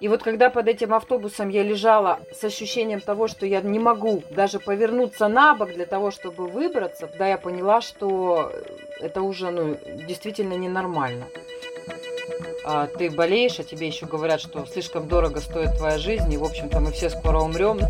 И вот когда под этим автобусом я лежала с ощущением того, что я не могу даже повернуться на бок для того, чтобы выбраться, да, я поняла, что это уже ну, действительно ненормально. А ты болеешь, а тебе еще говорят, что слишком дорого стоит твоя жизнь, и, в общем-то, мы все скоро умрем.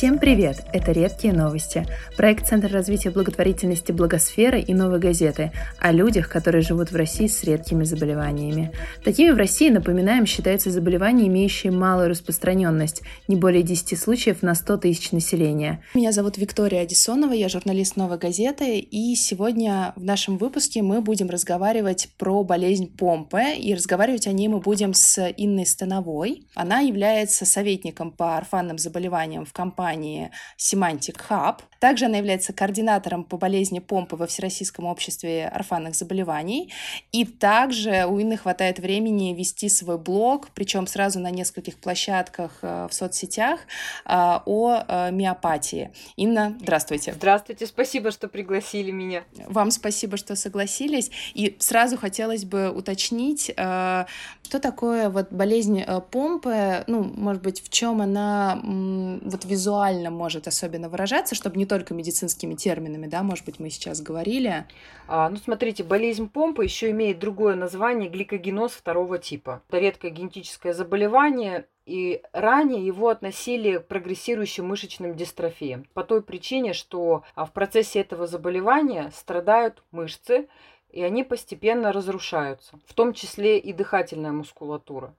Всем привет! Это «Редкие новости» – проект Центра развития благотворительности «Благосфера» и «Новой газеты» о людях, которые живут в России с редкими заболеваниями. Такими в России, напоминаем, считаются заболевания, имеющие малую распространенность – не более 10 случаев на 100 тысяч населения. Меня зовут Виктория Одисонова, я журналист «Новой газеты», и сегодня в нашем выпуске мы будем разговаривать про болезнь помпы, и разговаривать о ней мы будем с Инной Становой. Она является советником по орфанным заболеваниям в компании компании Semantic Hub. Также она является координатором по болезни помпы во Всероссийском обществе орфанных заболеваний. И также у Инны хватает времени вести свой блог, причем сразу на нескольких площадках э, в соцсетях э, о э, миопатии. Инна, здравствуйте. Здравствуйте, спасибо, что пригласили меня. Вам спасибо, что согласились. И сразу хотелось бы уточнить, что такое вот болезнь помпы, ну, может быть, в чем она вот визуально визуально может особенно выражаться, чтобы не только медицинскими терминами, да, может быть, мы сейчас говорили. А, ну, смотрите, болезнь помпы еще имеет другое название гликогеноз второго типа. Это редкое генетическое заболевание, и ранее его относили к прогрессирующим мышечным дистрофиям по той причине, что а, в процессе этого заболевания страдают мышцы, и они постепенно разрушаются, в том числе и дыхательная мускулатура.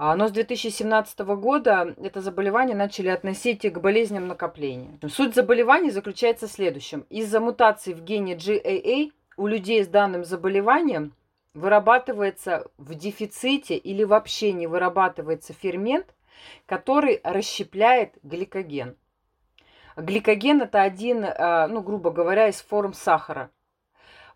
А, но с 2017 года это заболевание начали относить к болезням накопления. Суть заболевания заключается в следующем. Из-за мутации в гене GAA у людей с данным заболеванием вырабатывается в дефиците или вообще не вырабатывается фермент, который расщепляет гликоген. Гликоген это один, а, ну, грубо говоря, из форм сахара.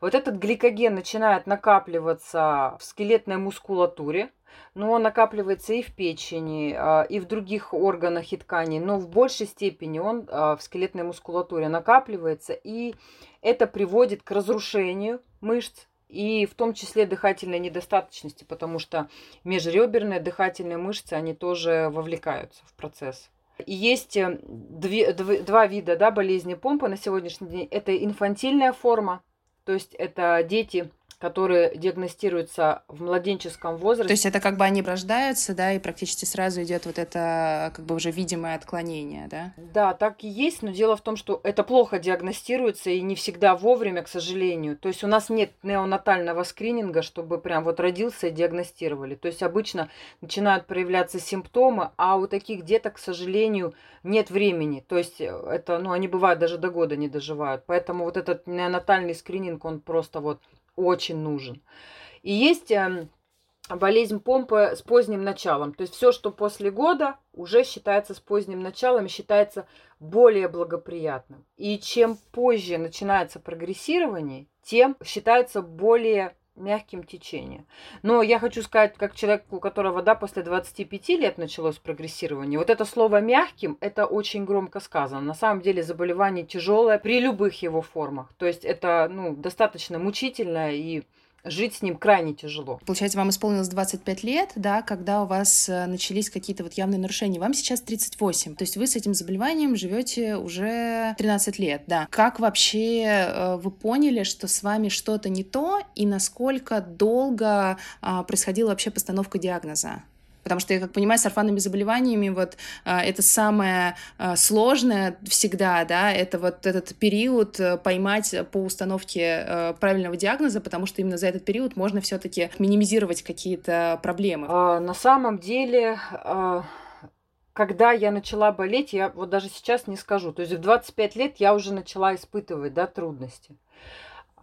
Вот этот гликоген начинает накапливаться в скелетной мускулатуре, но он накапливается и в печени, а, и в других органах и тканей, но в большей степени он а, в скелетной мускулатуре накапливается, и это приводит к разрушению мышц, и в том числе дыхательной недостаточности, потому что межреберные дыхательные мышцы, они тоже вовлекаются в процесс. И есть э, две, два вида да, болезни помпы на сегодняшний день. Это инфантильная форма, то есть это дети которые диагностируются в младенческом возрасте. То есть это как бы они рождаются, да, и практически сразу идет вот это как бы уже видимое отклонение, да? Да, так и есть, но дело в том, что это плохо диагностируется и не всегда вовремя, к сожалению. То есть у нас нет неонатального скрининга, чтобы прям вот родился и диагностировали. То есть обычно начинают проявляться симптомы, а у таких деток, к сожалению, нет времени. То есть это, ну, они бывают даже до года не доживают. Поэтому вот этот неонатальный скрининг, он просто вот очень нужен. И есть эм, болезнь помпы с поздним началом. То есть все, что после года, уже считается с поздним началом и считается более благоприятным. И чем позже начинается прогрессирование, тем считается более мягким течением. Но я хочу сказать, как человек, у которого да, после 25 лет началось прогрессирование, вот это слово «мягким» это очень громко сказано. На самом деле заболевание тяжелое при любых его формах. То есть это ну, достаточно мучительно и жить с ним крайне тяжело. Получается, вам исполнилось 25 лет, да, когда у вас э, начались какие-то вот явные нарушения. Вам сейчас 38. То есть вы с этим заболеванием живете уже 13 лет, да. Как вообще э, вы поняли, что с вами что-то не то, и насколько долго а, происходила вообще постановка диагноза? Потому что, я как понимаю, с орфанными заболеваниями вот а, это самое а, сложное всегда, да, это вот этот период э, поймать по установке э, правильного диагноза, потому что именно за этот период можно все-таки минимизировать какие-то проблемы. А, на самом деле, когда я начала болеть, я вот даже сейчас не скажу. То есть в 25 лет я уже начала испытывать, да, трудности.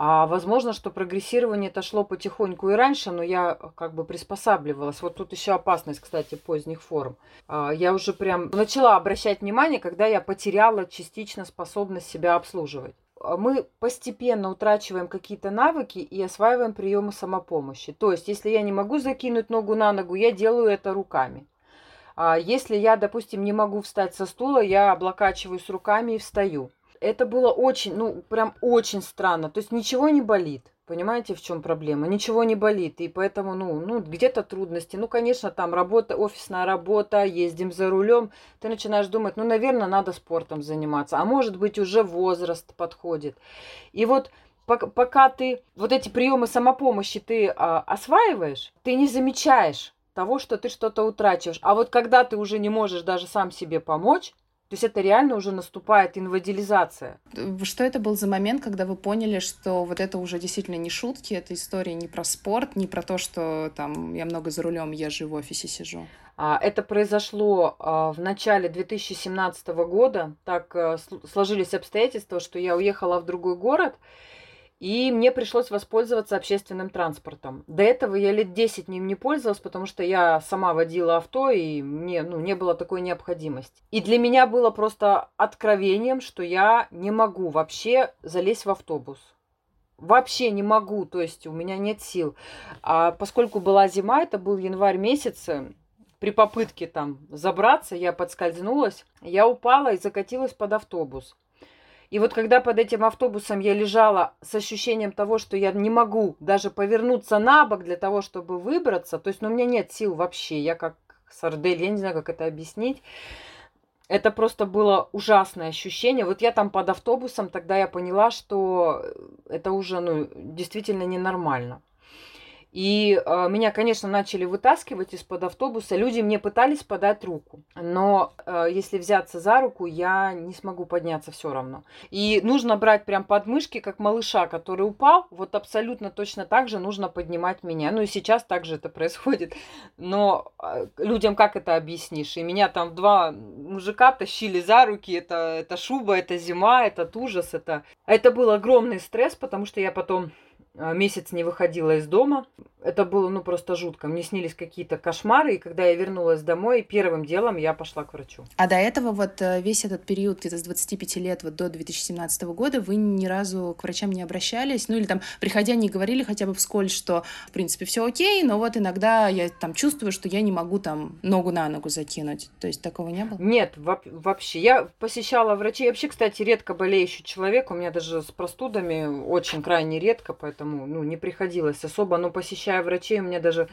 А возможно, что прогрессирование это шло потихоньку и раньше, но я э, как бы приспосабливалась. Вот тут еще опасность, кстати, поздних форм. А, я уже прям начала обращать внимание, когда я потеряла частично способность себя обслуживать. А, мы постепенно утрачиваем какие-то навыки и осваиваем приемы самопомощи. То есть, если я не могу закинуть ногу на ногу, я делаю это руками. А если я, допустим, не могу встать со стула, я облокачиваюсь руками и встаю это было очень, ну, прям очень странно. То есть ничего не болит. Понимаете, в чем проблема? Ничего не болит, и поэтому, ну, ну где-то трудности. Ну, конечно, там работа, офисная работа, ездим за рулем. Ты начинаешь думать, ну, наверное, надо спортом заниматься. А может быть, уже возраст подходит. И вот пока ты вот эти приемы самопомощи ты а, осваиваешь, ты не замечаешь того, что ты что-то утрачиваешь. А вот когда ты уже не можешь даже сам себе помочь, то есть это реально уже наступает инвадилизация. Что это был за момент, когда вы поняли, что вот это уже действительно не шутки, это история не про спорт, не про то, что там я много за рулем езжу в офисе сижу? А, это произошло а, в начале 2017 года. Так э, сложились обстоятельства, что я уехала в другой город, и мне пришлось воспользоваться общественным транспортом. До этого я лет 10 ним не пользовалась, потому что я сама водила авто, и мне ну, не было такой необходимости. И для меня было просто откровением, что я не могу вообще залезть в автобус. Вообще не могу, то есть у меня нет сил. А поскольку была зима, это был январь месяц, при попытке там забраться, я подскользнулась, я упала и закатилась под автобус. И вот когда под этим автобусом я лежала с ощущением того, что я не могу даже повернуться на бок для того, чтобы выбраться, то есть ну, у меня нет сил вообще, я как сардель, я не знаю, как это объяснить. Это просто было ужасное ощущение. Вот я там под автобусом, тогда я поняла, что это уже ну, действительно ненормально. И э, меня, конечно, начали вытаскивать из-под автобуса. Люди мне пытались подать руку. Но э, если взяться за руку, я не смогу подняться все равно. И нужно брать прям подмышки, как малыша, который упал. Вот абсолютно точно так же нужно поднимать меня. Ну и сейчас также это происходит. Но э, людям как это объяснишь? И меня там два мужика тащили за руки. Это, это шуба, это зима, это ужас. Это, это был огромный стресс, потому что я потом месяц не выходила из дома. Это было, ну, просто жутко. Мне снились какие-то кошмары, и когда я вернулась домой, первым делом я пошла к врачу. А до этого вот э, весь этот период, где-то с 25 лет вот до 2017 года, вы ни разу к врачам не обращались? Ну, или там, приходя, не говорили хотя бы вскользь, что, в принципе, все окей, но вот иногда я там чувствую, что я не могу там ногу на ногу закинуть. То есть такого не было? Нет, вообще. Я посещала врачей. Вообще, кстати, редко болеющий человек. У меня даже с простудами очень крайне редко, поэтому поэтому ну, не приходилось особо. Но посещая врачей, у меня даже,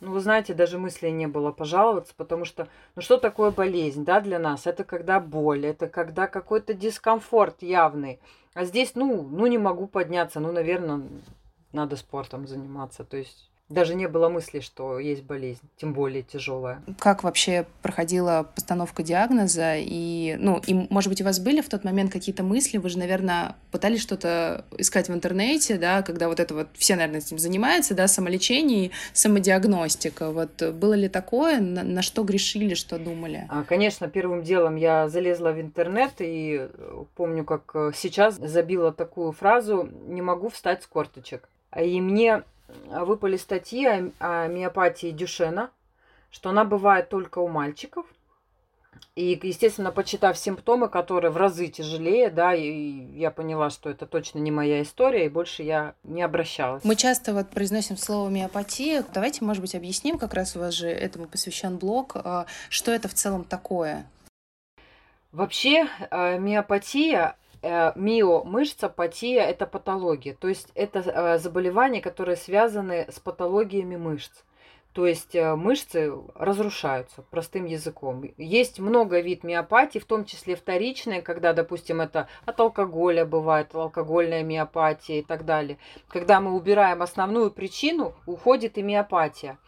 ну, вы знаете, даже мысли не было пожаловаться, потому что, ну, что такое болезнь, да, для нас? Это когда боль, это когда какой-то дискомфорт явный. А здесь, ну, ну, не могу подняться, ну, наверное, надо спортом заниматься. То есть даже не было мысли, что есть болезнь, тем более тяжелая. Как вообще проходила постановка диагноза? И, ну, и, может быть, у вас были в тот момент какие-то мысли? Вы же, наверное, пытались что-то искать в интернете, да, когда вот это вот все, наверное, этим занимаются, да, самолечение и самодиагностика. Вот было ли такое? На, на что грешили, что думали? А, конечно, первым делом я залезла в интернет и помню, как сейчас забила такую фразу «не могу встать с корточек». И мне выпали статьи о, о миопатии Дюшена, что она бывает только у мальчиков. И, естественно, почитав симптомы, которые в разы тяжелее, да, и я поняла, что это точно не моя история, и больше я не обращалась. Мы часто вот произносим слово миопатия. Давайте, может быть, объясним, как раз у вас же этому посвящен блог, а, что это в целом такое? Вообще, а, миопатия Э, миомышца, патия – это патология. То есть это э, заболевания, которые связаны с патологиями мышц. То есть э, мышцы разрушаются простым языком. Есть много вид миопатии, в том числе вторичные, когда, допустим, это от алкоголя бывает, алкогольная миопатия и так далее. Когда мы убираем основную причину, уходит и миопатия.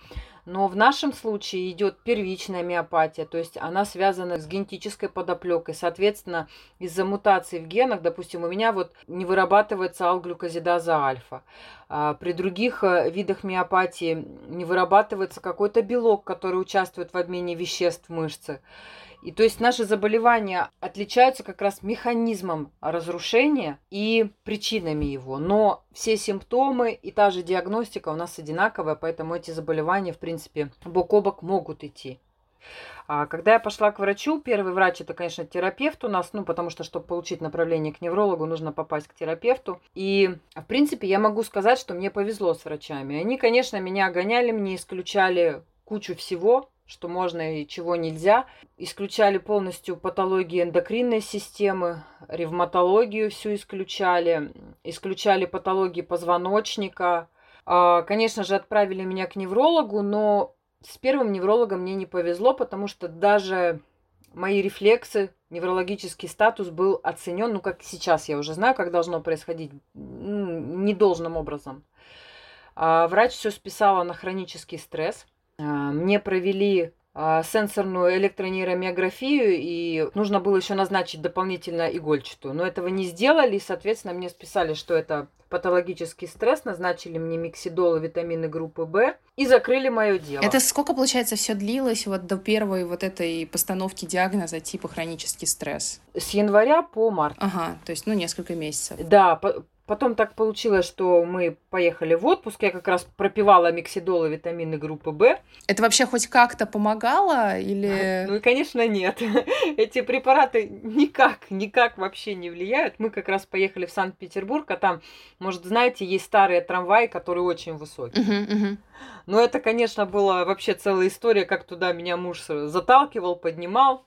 Но в нашем случае идет первичная миопатия, то есть она связана с генетической подоплекой. Соответственно, из-за мутаций в генах, допустим, у меня вот не вырабатывается алглюкозидаза альфа. А при других э, видах миопатии не вырабатывается какой-то белок, который участвует в обмене веществ в мышце. И то есть наши заболевания отличаются как раз механизмом разрушения и причинами его. Но все симптомы и та же диагностика у нас одинаковая, поэтому эти заболевания, в принципе, бок о бок могут идти. А когда я пошла к врачу, первый врач это, конечно, терапевт у нас, ну, потому что, чтобы получить направление к неврологу, нужно попасть к терапевту. И, в принципе, я могу сказать, что мне повезло с врачами. Они, конечно, меня гоняли, мне исключали кучу всего, что можно и чего нельзя. Исключали полностью патологии эндокринной системы, ревматологию всю исключали, исключали патологии позвоночника. А, конечно же, отправили меня к неврологу, но с первым неврологом мне не повезло, потому что даже мои рефлексы, неврологический статус был оценен, ну как сейчас я уже знаю, как должно происходить, ну, недолжным образом. А, врач все списала на хронический стресс. А, мне провели а, сенсорную электронейромиографию, и нужно было еще назначить дополнительно игольчатую. Но этого не сделали, и, соответственно, мне списали, что это патологический стресс, назначили мне миксидол и витамины группы В и закрыли мое дело. Это сколько, получается, все длилось вот до первой вот этой постановки диагноза типа хронический стресс? С января по март. Ага, то есть, ну, несколько месяцев. Да, Потом так получилось, что мы поехали в отпуск. Я как раз пропивала миксидол и витамины группы В. Это вообще хоть как-то помогало или... Ну конечно, нет. Эти препараты никак, никак вообще не влияют. Мы как раз поехали в Санкт-Петербург, а там, может, знаете, есть старые трамваи, которые очень высокие. Uh-huh, uh-huh. Но это, конечно, была вообще целая история, как туда меня муж заталкивал, поднимал.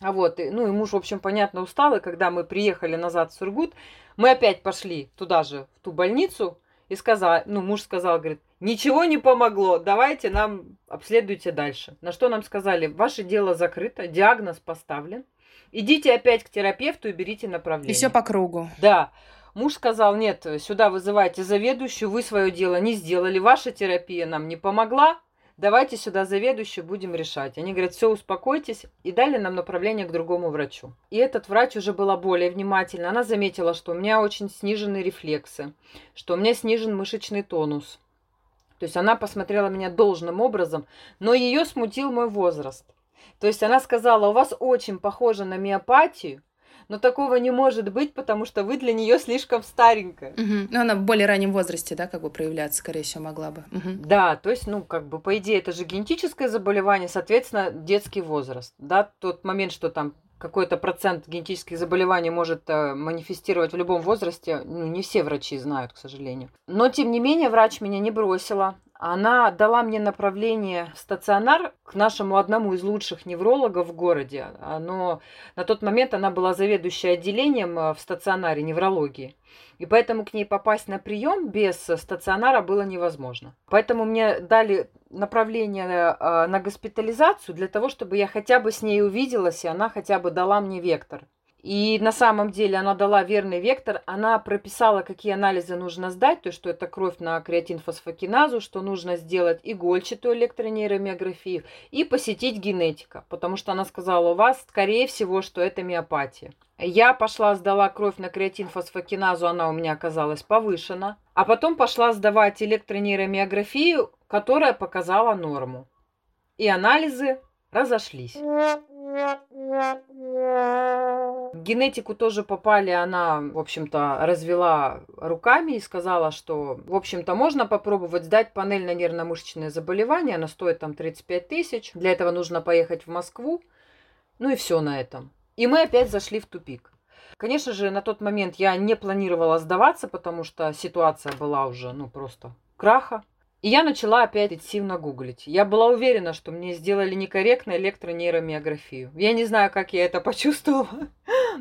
А вот, ну и муж, в общем, понятно, устал, и когда мы приехали назад в Сургут, мы опять пошли туда же, в ту больницу, и сказал, ну, муж сказал, говорит, ничего не помогло, давайте нам обследуйте дальше. На что нам сказали, ваше дело закрыто, диагноз поставлен, идите опять к терапевту и берите направление. И все по кругу. Да. Муж сказал, нет, сюда вызывайте заведующую, вы свое дело не сделали, ваша терапия нам не помогла, давайте сюда заведующую, будем решать. Они говорят, все, успокойтесь, и дали нам направление к другому врачу. И этот врач уже была более внимательна. Она заметила, что у меня очень снижены рефлексы, что у меня снижен мышечный тонус. То есть она посмотрела меня должным образом, но ее смутил мой возраст. То есть она сказала, у вас очень похоже на миопатию, но такого не может быть, потому что вы для нее слишком старенькая. Угу. Ну, она в более раннем возрасте, да, как бы проявляться, скорее всего, могла бы. Угу. Да, то есть, ну, как бы, по идее, это же генетическое заболевание, соответственно, детский возраст. Да, тот момент, что там какой-то процент генетических заболеваний может э, манифестировать в любом возрасте, ну, не все врачи знают, к сожалению. Но, тем не менее, врач меня не бросила. Она дала мне направление в стационар к нашему одному из лучших неврологов в городе. Но на тот момент она была заведующей отделением э, в стационаре неврологии. И поэтому к ней попасть на прием без стационара было невозможно. Поэтому мне дали направление э, на госпитализацию для того, чтобы я хотя бы с ней увиделась, и она хотя бы дала мне вектор. И на самом деле она дала верный вектор, она прописала, какие анализы нужно сдать, то есть что это кровь на креатинфосфокиназу, что нужно сделать игольчатую электронейромиографию и посетить генетика, потому что она сказала, у вас скорее всего, что это миопатия. Я пошла, сдала кровь на креатинфосфокиназу, она у меня оказалась повышена, а потом пошла сдавать электронейромиографию, которая показала норму. И анализы разошлись генетику тоже попали, она, в общем-то, развела руками и сказала, что, в общем-то, можно попробовать сдать панель на нервно-мышечные заболевания, она стоит там 35 тысяч, для этого нужно поехать в Москву, ну и все на этом. И мы опять зашли в тупик. Конечно же, на тот момент я не планировала сдаваться, потому что ситуация была уже, ну, просто краха. И я начала опять интенсивно гуглить. Я была уверена, что мне сделали некорректно электронейромиографию. Я не знаю, как я это почувствовала.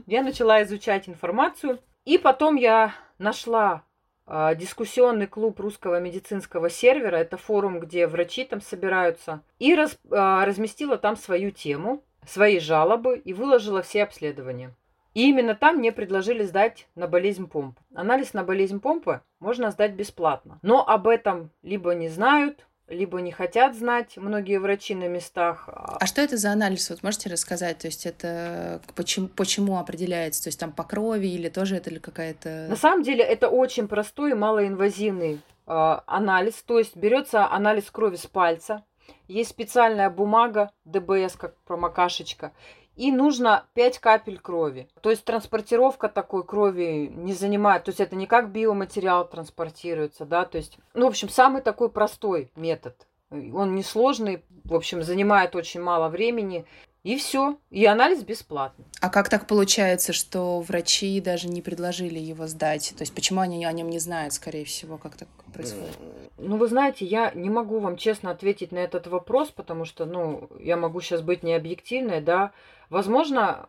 Я начала изучать информацию. И потом я нашла э, дискуссионный клуб русского медицинского сервера. Это форум, где врачи там собираются. И раз, э, разместила там свою тему, свои жалобы и выложила все обследования. И именно там мне предложили сдать на болезнь помпы. Анализ на болезнь помпы можно сдать бесплатно. Но об этом либо не знают, либо не хотят знать многие врачи на местах. А что это за анализ? Вот можете рассказать? То есть это почему, почему определяется? То есть там по крови или тоже это ли какая-то... На самом деле это очень простой и малоинвазивный э, анализ. То есть берется анализ крови с пальца. Есть специальная бумага, ДБС, как промокашечка и нужно 5 капель крови. То есть транспортировка такой крови не занимает, то есть это не как биоматериал транспортируется, да, то есть, ну, в общем, самый такой простой метод. Он несложный, в общем, занимает очень мало времени. И все. И анализ бесплатный. А как так получается, что врачи даже не предложили его сдать? То есть почему они о нем не знают, скорее всего, как так происходит? Ну, вы знаете, я не могу вам честно ответить на этот вопрос, потому что, ну, я могу сейчас быть необъективной, да. Возможно,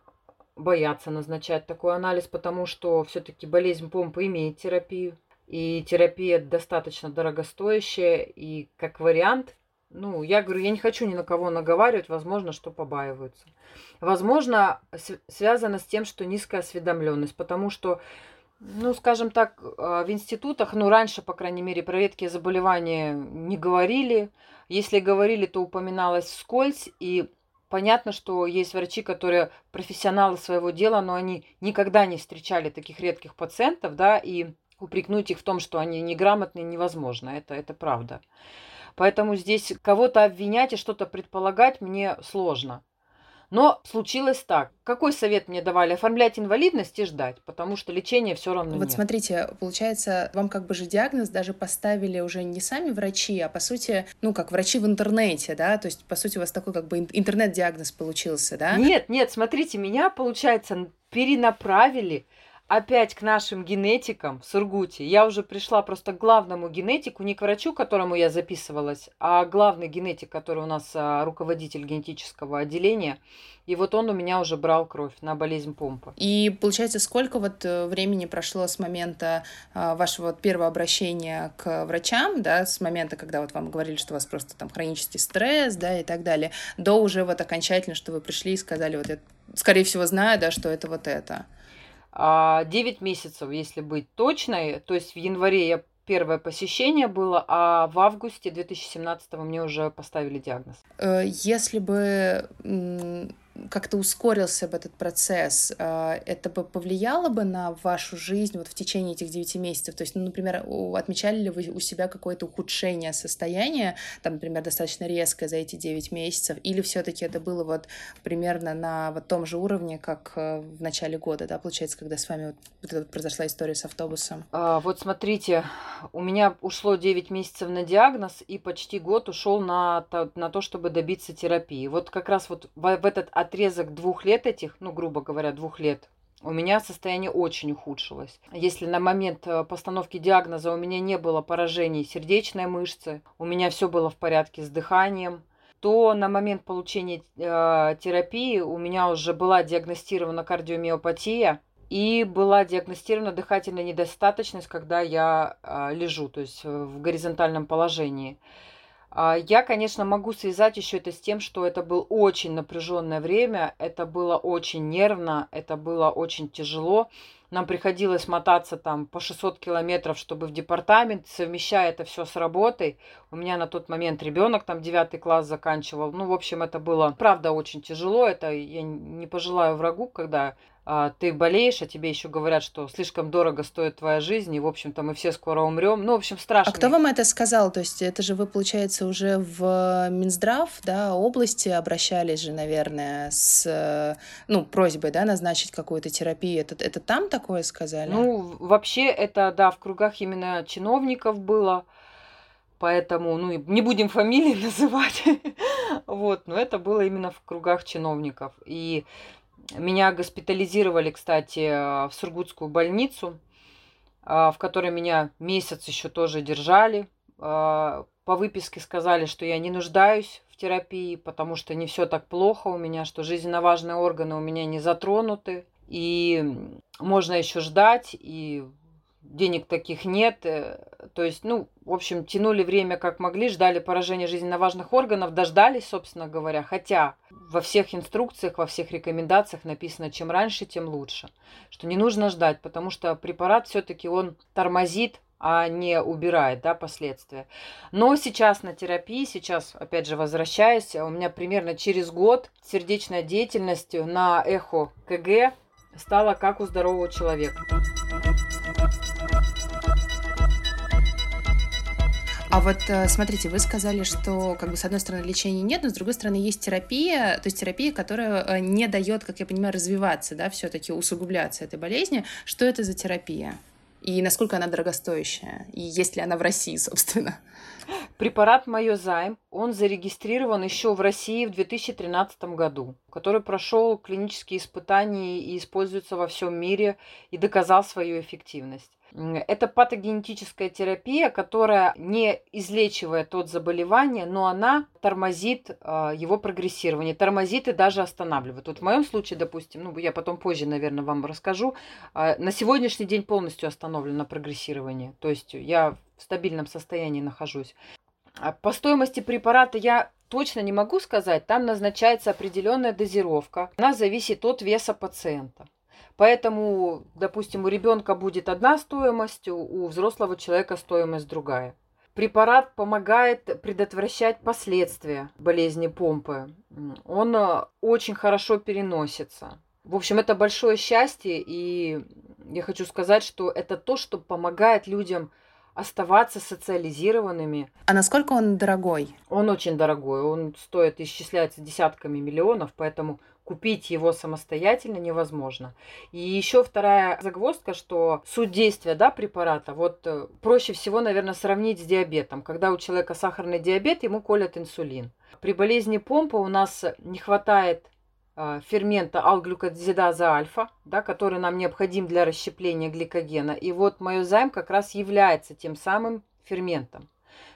боятся назначать такой анализ, потому что все-таки болезнь помпы имеет терапию. И терапия достаточно дорогостоящая, и как вариант ну, я говорю, я не хочу ни на кого наговаривать, возможно, что побаиваются. Возможно, связано с тем, что низкая осведомленность, потому что, ну, скажем так, а, в институтах, ну, раньше, по крайней мере, про редкие заболевания не говорили. Если говорили, то упоминалось вскользь, и понятно, что есть врачи, которые профессионалы своего дела, но они никогда не встречали таких редких пациентов, да, и упрекнуть их в том, что они неграмотные, невозможно. Это, это правда. Поэтому здесь кого-то обвинять и что-то предполагать мне сложно. Но случилось так. Какой совет мне давали? Оформлять инвалидность и ждать, потому что лечения все равно вот нет. смотрите, получается, вам как бы же диагноз даже поставили уже не сами врачи, а по сути, ну, как врачи в интернете, да? То есть, по сути, у вас такой как бы интернет-диагноз получился, да? Нет, нет, смотрите, меня, получается, перенаправили опять к нашим генетикам в Сургуте. Я уже пришла просто к главному генетику, не к врачу, к которому я записывалась, а главный генетик, который у нас а, руководитель генетического отделения. И вот он у меня уже брал кровь на болезнь помпы. И получается, сколько вот э, времени прошло с момента а, вашего вот первого обращения к врачам, да, с момента, когда вот вам говорили, что у вас просто там хронический стресс, да, и так далее, до уже вот окончательно, что вы пришли и сказали, вот я, скорее всего, знаю, да, что это вот это. 9 а, месяцев, если быть точной. То есть в январе я первое посещение было, а в августе 2017 мне уже поставили диагноз. Э, если бы как-то ускорился бы этот процесс, а, это бы повлияло бы на вашу жизнь вот в течение этих 9 месяцев? То есть, ну, например, отмечали ли вы у себя какое-то ухудшение состояния, там, например, достаточно резкое за эти 9 месяцев, или все таки это было вот примерно на вот том же уровне, как э, в начале года, да, получается, когда с вами вот, вот, вот произошла история с автобусом? А, вот смотрите, у меня ушло 9 месяцев на диагноз, и почти год ушел на, на то, чтобы добиться терапии. Вот как раз вот в, в этот отрезок двух лет этих, ну, грубо говоря, двух лет, у меня состояние очень ухудшилось. Если на момент э, постановки диагноза у меня не было поражений сердечной мышцы, у меня все было в порядке с дыханием, то на момент получения э, терапии у меня уже была диагностирована кардиомиопатия и была диагностирована дыхательная недостаточность, когда я э, лежу, то есть в горизонтальном положении. А, я, конечно, могу связать еще это с тем, что это было очень напряженное время, это было очень нервно, это было очень тяжело. Нам приходилось мотаться там по 600 километров, чтобы в департамент, совмещая это все с работой. У меня на тот момент ребенок там 9 класс заканчивал. Ну, в общем, это было, правда, очень тяжело. Это я не пожелаю врагу, когда ты болеешь, а тебе еще говорят, что слишком дорого стоит твоя жизнь, и, в общем-то, мы все скоро умрем. Ну, в общем, страшно. А кто вам это сказал? То есть это же вы, получается, уже в Минздрав, да, области обращались же, наверное, с, ну, просьбой, да, назначить какую-то терапию. Это, это там такое сказали? Ну, вообще это, да, в кругах именно чиновников было. Поэтому, ну, не будем фамилии называть. вот, но это было именно в кругах чиновников. И меня госпитализировали, кстати, в Сургутскую больницу, а, в которой меня месяц еще тоже держали. А, по выписке сказали, что я не нуждаюсь в терапии, потому что не все так плохо у меня, что жизненно важные органы у меня не затронуты. И можно еще ждать, и денег таких нет. Э, то есть, ну, в общем, тянули время как могли, ждали поражения жизненно важных органов, дождались, собственно говоря. Хотя во всех инструкциях, во всех рекомендациях написано, чем раньше, тем лучше. Что не нужно ждать, потому что препарат все-таки он тормозит а не убирает да, последствия. Но сейчас на терапии, сейчас, опять же, возвращаясь, у меня примерно через год сердечная деятельность на эхо КГ стала как у здорового человека. А вот э, смотрите, вы сказали, что как бы с одной стороны лечения нет, но с другой стороны есть терапия, то есть терапия, которая э, не дает, как я понимаю, развиваться, да, все-таки усугубляться этой болезни. Что это за терапия? И насколько она дорогостоящая? И есть ли она в России, собственно? Препарат Майозайм, он зарегистрирован еще в России в 2013 году, который прошел клинические испытания и используется во всем мире и доказал свою эффективность. Это патогенетическая терапия, которая не излечивает тот заболевание, но она тормозит э, его прогрессирование, тормозит и даже останавливает. Вот в моем случае, допустим, ну я потом позже, наверное, вам расскажу, э, на сегодняшний день полностью остановлено прогрессирование. То есть я в стабильном состоянии нахожусь. А по стоимости препарата я точно не могу сказать. Там назначается определенная дозировка. Она зависит от веса пациента. Поэтому, допустим, у ребенка будет одна стоимость, у взрослого человека стоимость другая. Препарат помогает предотвращать последствия болезни помпы. Он э, очень хорошо переносится. В общем, это большое счастье, и я хочу сказать, что это то, что помогает людям оставаться социализированными. А насколько он дорогой? Он очень дорогой. Он стоит, исчисляется десятками миллионов, поэтому купить его самостоятельно невозможно. И еще вторая загвоздка, что суть действия да, препарата, вот э, проще всего, наверное, сравнить с диабетом. Когда у человека сахарный диабет, ему колят инсулин. При болезни помпы у нас не хватает э, фермента алглюкозидаза альфа, да, который нам необходим для расщепления гликогена. И вот майозайм как раз является тем самым ферментом.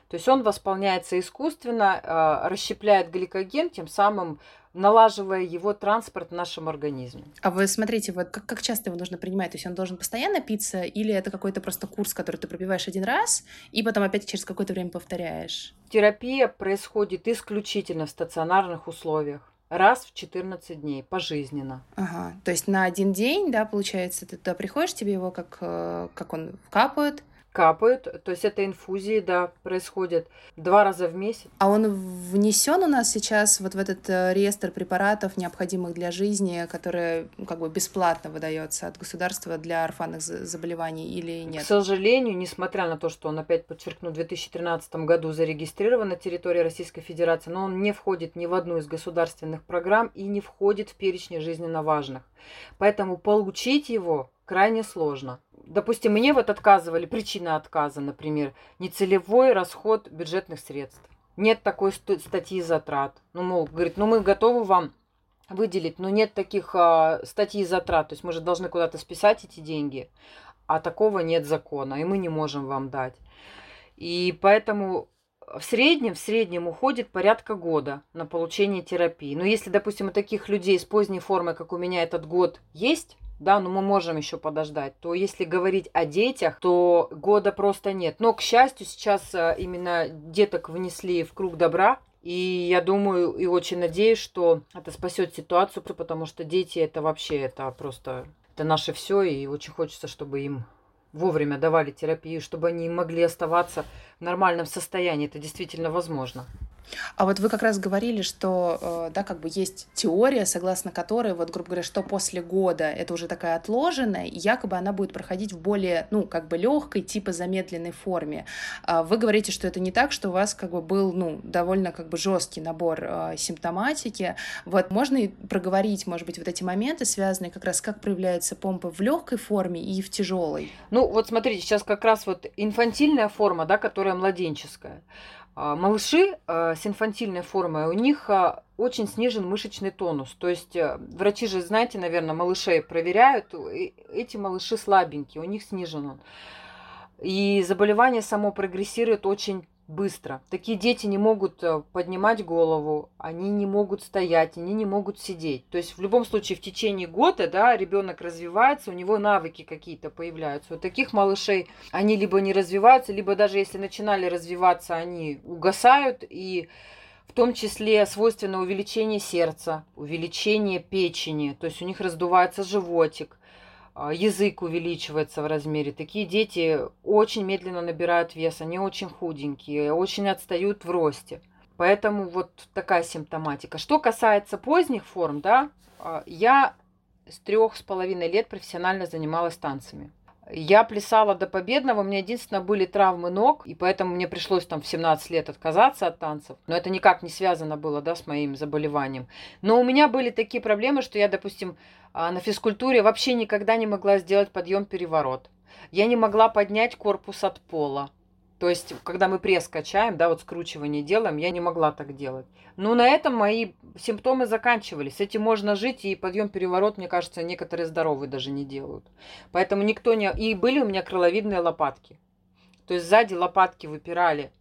То есть он восполняется искусственно, э, расщепляет гликоген, тем самым налаживая его транспорт в нашем организме. А вы смотрите, вот как, как часто его нужно принимать? То есть он должен постоянно питься или это какой-то просто курс, который ты пропиваешь один раз и потом опять через какое-то время повторяешь? Терапия происходит исключительно в стационарных условиях раз в 14 дней, пожизненно. Ага, то есть на один день, да, получается, ты туда приходишь, тебе его как, э, как он капают, капают. То есть это инфузии, да, происходят два раза в месяц. А он внесен у нас сейчас вот в этот э, реестр препаратов, необходимых для жизни, которые ну, как бы бесплатно выдается от государства для орфанных заболеваний или нет? К сожалению, несмотря на то, что он опять подчеркну в 2013 году зарегистрирован на территории Российской Федерации, но он не входит ни в одну из государственных программ и не входит в перечни жизненно важных. Поэтому получить его крайне сложно допустим, мне вот отказывали, причина отказа, например, нецелевой расход бюджетных средств. Нет такой статьи затрат. Ну, мол, говорит, ну мы готовы вам выделить, но нет таких а, статей затрат. То есть мы же должны куда-то списать эти деньги, а такого нет закона, и мы не можем вам дать. И поэтому в среднем, в среднем уходит порядка года на получение терапии. Но если, допустим, у таких людей с поздней формой, как у меня этот год, есть, да, но мы можем еще подождать, то если говорить о детях, то года просто нет. Но, к счастью, сейчас э, именно деток внесли в круг добра, и я думаю и очень надеюсь, что это спасет ситуацию, потому что дети это вообще, это просто, это наше все, и очень хочется, чтобы им вовремя давали терапию, чтобы они могли оставаться в нормальном состоянии. Это действительно возможно. А вот вы как раз говорили, что, э, да, как бы есть теория, согласно которой, вот, грубо говоря, что после года это уже такая отложенная, и якобы она будет проходить в более, ну, как бы легкой, типа замедленной форме. А вы говорите, что это не так, что у вас как бы был, ну, довольно как бы жесткий набор э, симптоматики. Вот можно и проговорить, может быть, вот эти моменты, связанные как раз как проявляется помпа в легкой форме и в тяжелой. Ну, вот смотрите, сейчас как раз вот инфантильная форма, да, которая младенческая. А, малыши а, с инфантильной формой, у них а, очень снижен мышечный тонус. То есть э, врачи же, знаете, наверное, малышей проверяют, эти малыши слабенькие, у них снижен он. И заболевание само прогрессирует очень быстро. Такие дети не могут э, поднимать голову, они не могут стоять, они не могут сидеть. То есть в любом случае в течение года да, ребенок развивается, у него навыки какие-то появляются. У таких малышей они либо не развиваются, либо даже если начинали развиваться, они угасают и в том числе свойственно увеличение сердца, увеличение печени, то есть у них раздувается животик, язык увеличивается в размере. Такие дети очень медленно набирают вес, они очень худенькие, очень отстают в росте. Поэтому вот такая симптоматика. Что касается поздних форм, да, а, я с трех с половиной лет профессионально занималась танцами. Я плясала до победного, у меня единственное были травмы ног, и поэтому мне пришлось там в 17 лет отказаться от танцев. Но это никак не связано было, да, с моим заболеванием. Но у меня были такие проблемы, что я, допустим, а, на физкультуре вообще никогда не могла сделать подъем-переворот. Я не могла поднять корпус от пола. То есть, когда мы пресс качаем, да, вот скручивание делаем, я не могла так делать. Но на этом мои симптомы заканчивались. С этим можно жить, и подъем-переворот, мне кажется, некоторые здоровые даже не делают. Поэтому никто не... И были у меня крыловидные лопатки. То есть сзади лопатки выпирали.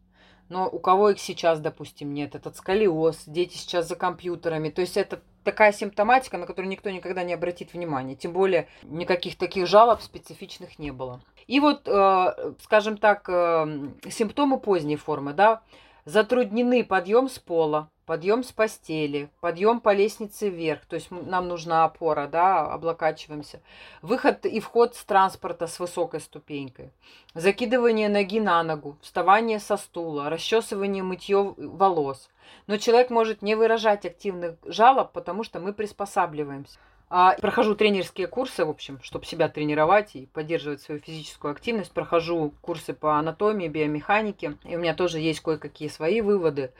Но у кого их сейчас, допустим, нет? Этот сколиоз, дети сейчас за компьютерами. То есть это такая симптоматика, на которую никто никогда не обратит внимания. Тем более никаких таких жалоб специфичных не было. И вот, э, скажем так, э, симптомы поздней формы, да, затруднены подъем с пола, подъем с постели, подъем по лестнице вверх, то есть нам нужна опора, да, облокачиваемся, выход и вход с транспорта с высокой ступенькой, закидывание ноги на ногу, вставание со стула, расчесывание, мытье волос. Но человек может не выражать активных жалоб, потому что мы приспосабливаемся. А, прохожу тренерские курсы, в общем, чтобы себя тренировать и поддерживать свою физическую активность. Прохожу курсы по анатомии, биомеханике. И у меня тоже есть кое-какие свои выводы,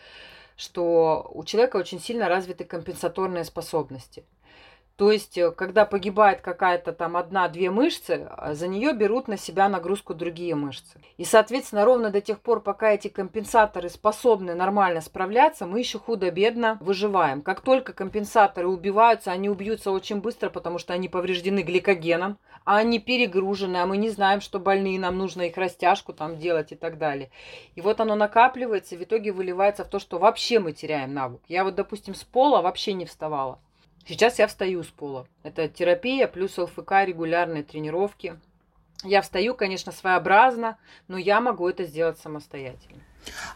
что у человека очень сильно развиты компенсаторные способности. То есть, э, когда погибает какая-то там одна-две мышцы, а за нее берут на себя нагрузку другие мышцы. И, соответственно, ровно до тех пор, пока эти компенсаторы способны нормально справляться, мы еще худо-бедно выживаем. Как только компенсаторы убиваются, они убьются очень быстро, потому что они повреждены гликогеном, а они перегружены, а мы не знаем, что больные, нам нужно их растяжку там делать и так далее. И вот оно накапливается, в итоге выливается в то, что вообще мы теряем навык. Я вот, допустим, с пола вообще не вставала. Сейчас я встаю с пола. Это терапия плюс ЛФК, регулярные тренировки. Я встаю, конечно, своеобразно, но я могу это сделать самостоятельно.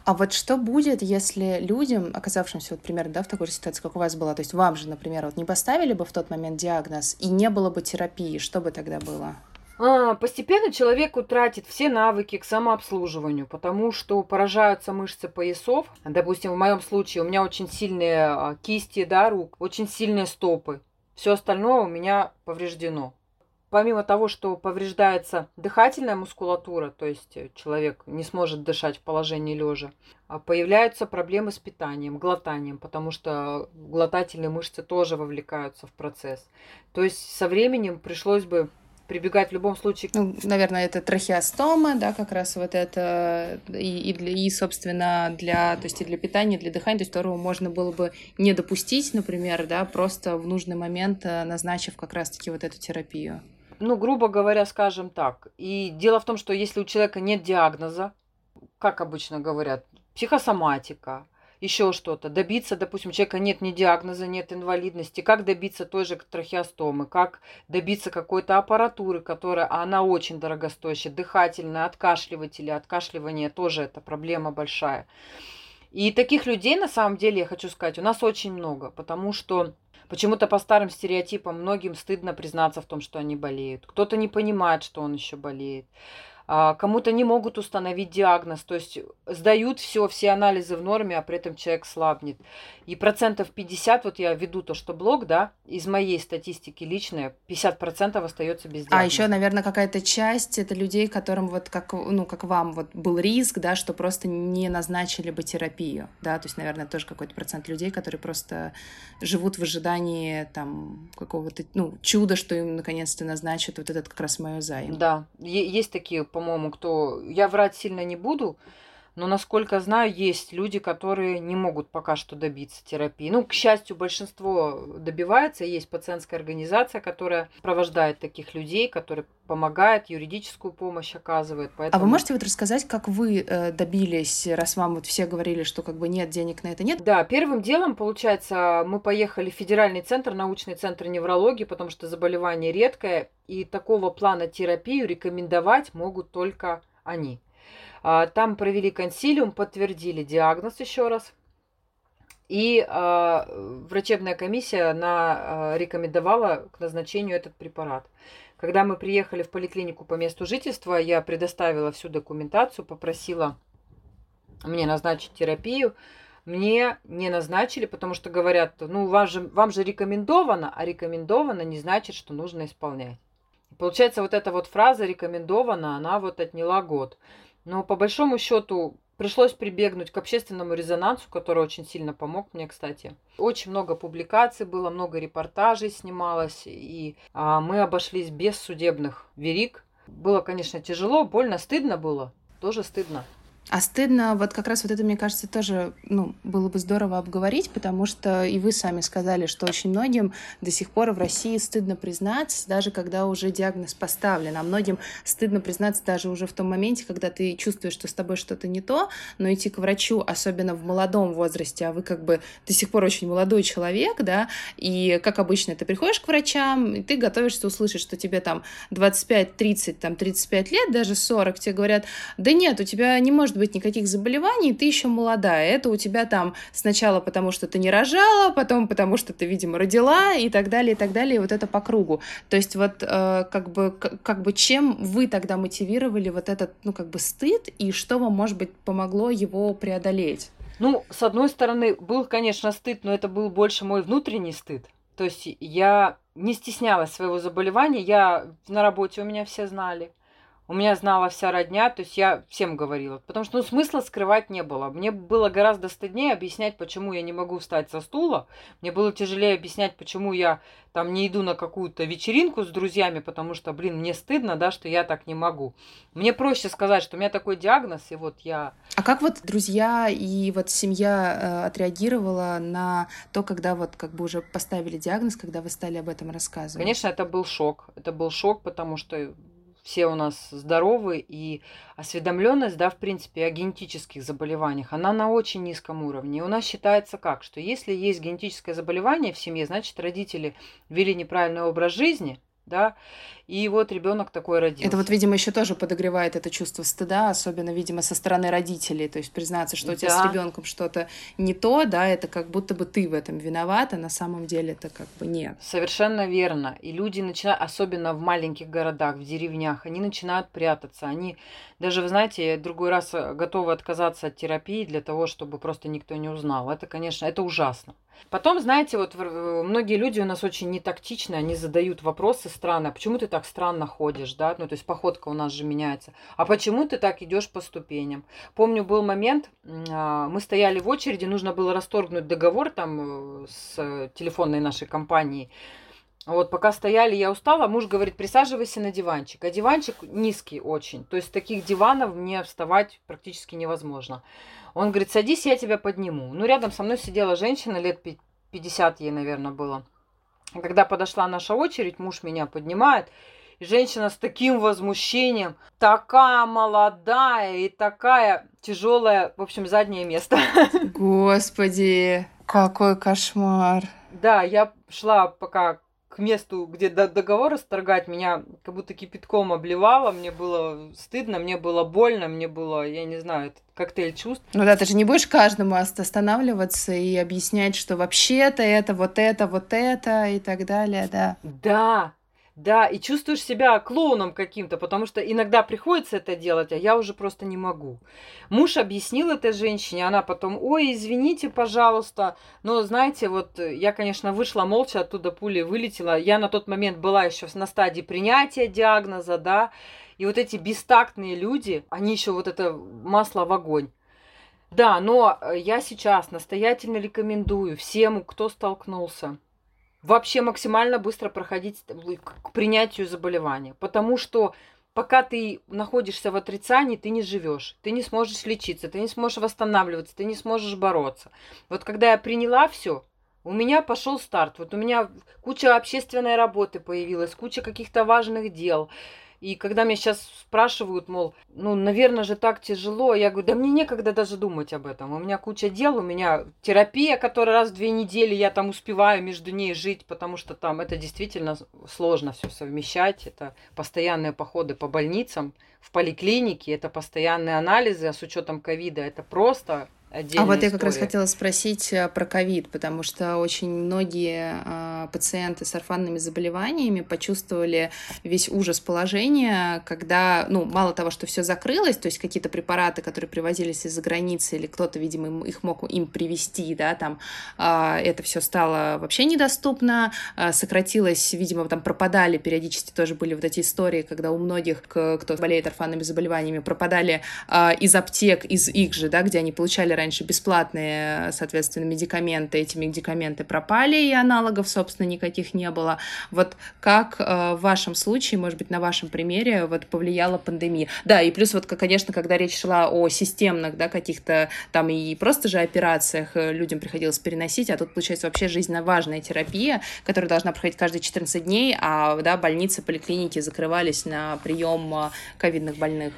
А вот что будет, если людям, оказавшимся вот примерно да, в такой же ситуации, как у вас была, то есть вам же, например, вот не поставили бы в тот момент диагноз и не было бы терапии, что бы тогда было? А, постепенно человек утратит все навыки к самообслуживанию, потому что поражаются мышцы поясов. Допустим, в моем случае у меня очень сильные а, кисти да, рук, очень сильные стопы. Все остальное у меня повреждено. Помимо того, что повреждается дыхательная мускулатура, то есть человек не сможет дышать в положении лежа, а появляются проблемы с питанием, глотанием, потому что глотательные мышцы тоже вовлекаются в процесс. То есть со временем пришлось бы прибегать в любом случае. Ну, наверное, это трахеостома, да, как раз вот это, и, и, для, и, собственно, для, то есть и для питания, и для дыхания, то есть которого можно было бы не допустить, например, да, просто в нужный момент э, назначив как раз-таки вот эту терапию. Ну, грубо говоря, скажем так. И дело в том, что если у человека нет диагноза, как обычно говорят, психосоматика, еще что-то, добиться, допустим, у человека нет ни диагноза, нет инвалидности, как добиться той же трахеостомы, как добиться какой-то аппаратуры, которая, а она очень дорогостоящая, дыхательная, откашливатели, откашливание тоже это проблема большая. И таких людей, на самом деле, я хочу сказать, у нас очень много, потому что Почему-то по старым стереотипам многим стыдно признаться в том, что они болеют. Кто-то не понимает, что он еще болеет. А, кому-то не могут установить диагноз, то есть сдают все, все анализы в норме, а при этом человек слабнет. И процентов 50, вот я веду то, что блог, да, из моей статистики личной, 50 процентов остается без диагноза. А еще, наверное, какая-то часть это людей, которым вот как, ну, как вам вот был риск, да, что просто не назначили бы терапию, да, то есть, наверное, тоже какой-то процент людей, которые просто живут в ожидании там какого-то, ну, чуда, что им наконец-то назначат вот этот как раз мою займ. Да, есть такие по-моему, кто... Я врать сильно не буду, но, насколько знаю, есть люди, которые не могут пока что добиться терапии. Ну, к счастью, большинство добивается. Есть пациентская организация, которая провождает таких людей, которые помогает, юридическую помощь оказывает. Поэтому... А вы можете вот рассказать, как вы э, добились, раз вам вот все говорили, что как бы нет денег на это, нет? Да, первым делом, получается, мы поехали в федеральный центр, научный центр неврологии, потому что заболевание редкое, и такого плана терапию рекомендовать могут только они. А, там провели консилиум, подтвердили диагноз еще раз. И э, врачебная комиссия она, э, рекомендовала к назначению этот препарат. Когда мы приехали в поликлинику по месту жительства, я предоставила всю документацию, попросила мне назначить терапию. Мне не назначили, потому что говорят, ну, вам же, вам же рекомендовано, а рекомендовано не значит, что нужно исполнять. Получается, вот эта вот фраза рекомендована, она вот отняла год. Но по большому счету пришлось прибегнуть к общественному резонансу, который очень сильно помог мне, кстати. Очень много публикаций было, много репортажей снималось, и а, мы обошлись без судебных верик. Было, конечно, тяжело, больно, стыдно было, тоже стыдно. А стыдно, вот как раз вот это, мне кажется, тоже ну, было бы здорово обговорить, потому что и вы сами сказали, что очень многим до сих пор в России стыдно признаться, даже когда уже диагноз поставлен. А многим стыдно признаться даже уже в том моменте, когда ты чувствуешь, что с тобой что-то не то, но идти к врачу, особенно в молодом возрасте, а вы как бы до сих пор очень молодой человек, да, и как обычно ты приходишь к врачам, и ты готовишься услышать, что тебе там 25, 30, там 35 лет, даже 40, тебе говорят, да нет, у тебя не может быть быть никаких заболеваний, ты еще молодая. Это у тебя там сначала потому, что ты не рожала, потом потому, что ты, видимо, родила и так далее, и так далее, и вот это по кругу. То есть вот э, как бы, как бы чем вы тогда мотивировали вот этот, ну, как бы стыд, и что вам, может быть, помогло его преодолеть? Ну, с одной стороны, был, конечно, стыд, но это был больше мой внутренний стыд. То есть я не стеснялась своего заболевания, я на работе у меня все знали у меня знала вся родня, то есть я всем говорила. Потому что ну, смысла скрывать не было. Мне было гораздо стыднее объяснять, почему я не могу встать со стула. Мне было тяжелее объяснять, почему я там не иду на какую-то вечеринку с друзьями, потому что, блин, мне стыдно, да, что я так не могу. Мне проще сказать, что у меня такой диагноз, и вот я... А как вот друзья и вот семья э, отреагировала на то, когда вот как бы уже поставили диагноз, когда вы стали об этом рассказывать? Конечно, это был шок. Это был шок, потому что все у нас здоровы, и осведомленность, да, в принципе, о генетических заболеваниях, она на очень низком уровне. И у нас считается как, что если есть генетическое заболевание в семье, значит, родители вели неправильный образ жизни – да, и вот ребенок такой родился. Это вот, видимо, еще тоже подогревает это чувство стыда, особенно, видимо, со стороны родителей, то есть признаться, что у тебя с ребенком что-то не то, да, это как будто бы ты в этом виновата, на самом деле это как бы нет. Совершенно верно. И люди начинают, особенно в маленьких городах, в деревнях, они начинают прятаться, они даже, вы знаете, другой раз готовы отказаться от терапии для того, чтобы просто никто не узнал. Это, конечно, это ужасно. Потом, знаете, вот многие люди у нас очень нетактичны, они задают вопросы странные. А почему ты так странно ходишь, да? Ну, то есть походка у нас же меняется. А почему ты так идешь по ступеням? Помню, был момент, а, мы стояли в очереди, нужно было расторгнуть договор там э, с телефонной нашей компанией. Вот, пока стояли, я устала, муж говорит, присаживайся на диванчик. А диванчик низкий очень. То есть таких диванов мне вставать практически невозможно. Он говорит, садись, я тебя подниму. Ну, рядом со мной сидела женщина, лет 50 ей, наверное, было. Когда подошла наша очередь, муж меня поднимает, и женщина с таким возмущением, такая молодая и такая тяжелая, в общем, заднее место. Господи, какой кошмар. Да, я шла пока к месту, где договор расторгать, меня как будто кипятком обливало, мне было стыдно, мне было больно, мне было, я не знаю, этот коктейль чувств. Ну да, ты же не будешь каждому останавливаться и объяснять, что вообще-то это, вот это, вот это и так далее, да. Да, да, и чувствуешь себя клоуном каким-то, потому что иногда приходится это делать, а я уже просто не могу. Муж объяснил этой женщине, она потом, ой, извините, пожалуйста, но знаете, вот я, конечно, вышла молча, оттуда пули вылетела. Я на тот момент была еще на стадии принятия диагноза, да, и вот эти бестактные люди, они еще вот это масло в огонь. Да, но я сейчас настоятельно рекомендую всем, кто столкнулся вообще максимально быстро проходить к принятию заболевания. Потому что пока ты находишься в отрицании, ты не живешь, ты не сможешь лечиться, ты не сможешь восстанавливаться, ты не сможешь бороться. Вот когда я приняла все, у меня пошел старт. Вот у меня куча общественной работы появилась, куча каких-то важных дел. И когда меня сейчас спрашивают, мол, ну, наверное же так тяжело, я говорю, да мне некогда даже думать об этом. У меня куча дел, у меня терапия, которая раз в две недели я там успеваю между ней жить, потому что там это действительно сложно все совмещать. Это постоянные походы по больницам, в поликлинике, это постоянные анализы, а с учетом ковида это просто а вот я как раз хотела спросить э, про ковид, потому что очень многие э, пациенты с орфанными заболеваниями почувствовали весь ужас положения, когда, ну, мало того, что все закрылось, то есть какие-то препараты, которые привозились из-за границы, или кто-то, видимо, их мог им привезти, да, там, э, это все стало вообще недоступно, э, сократилось, видимо, там пропадали периодически тоже были вот эти истории, когда у многих, кто болеет орфанными заболеваниями, пропадали э, из аптек, из их же, да, где они получали раньше бесплатные, соответственно, медикаменты, эти медикаменты пропали, и аналогов, собственно, никаких не было. Вот как э, в вашем случае, может быть, на вашем примере вот повлияла пандемия? Да, и плюс вот, конечно, когда речь шла о системных, да, каких-то там и просто же операциях э, людям приходилось переносить, а тут, получается, вообще жизненно важная терапия, которая должна проходить каждые 14 дней, а, да, больницы, поликлиники закрывались на прием э, ковидных больных.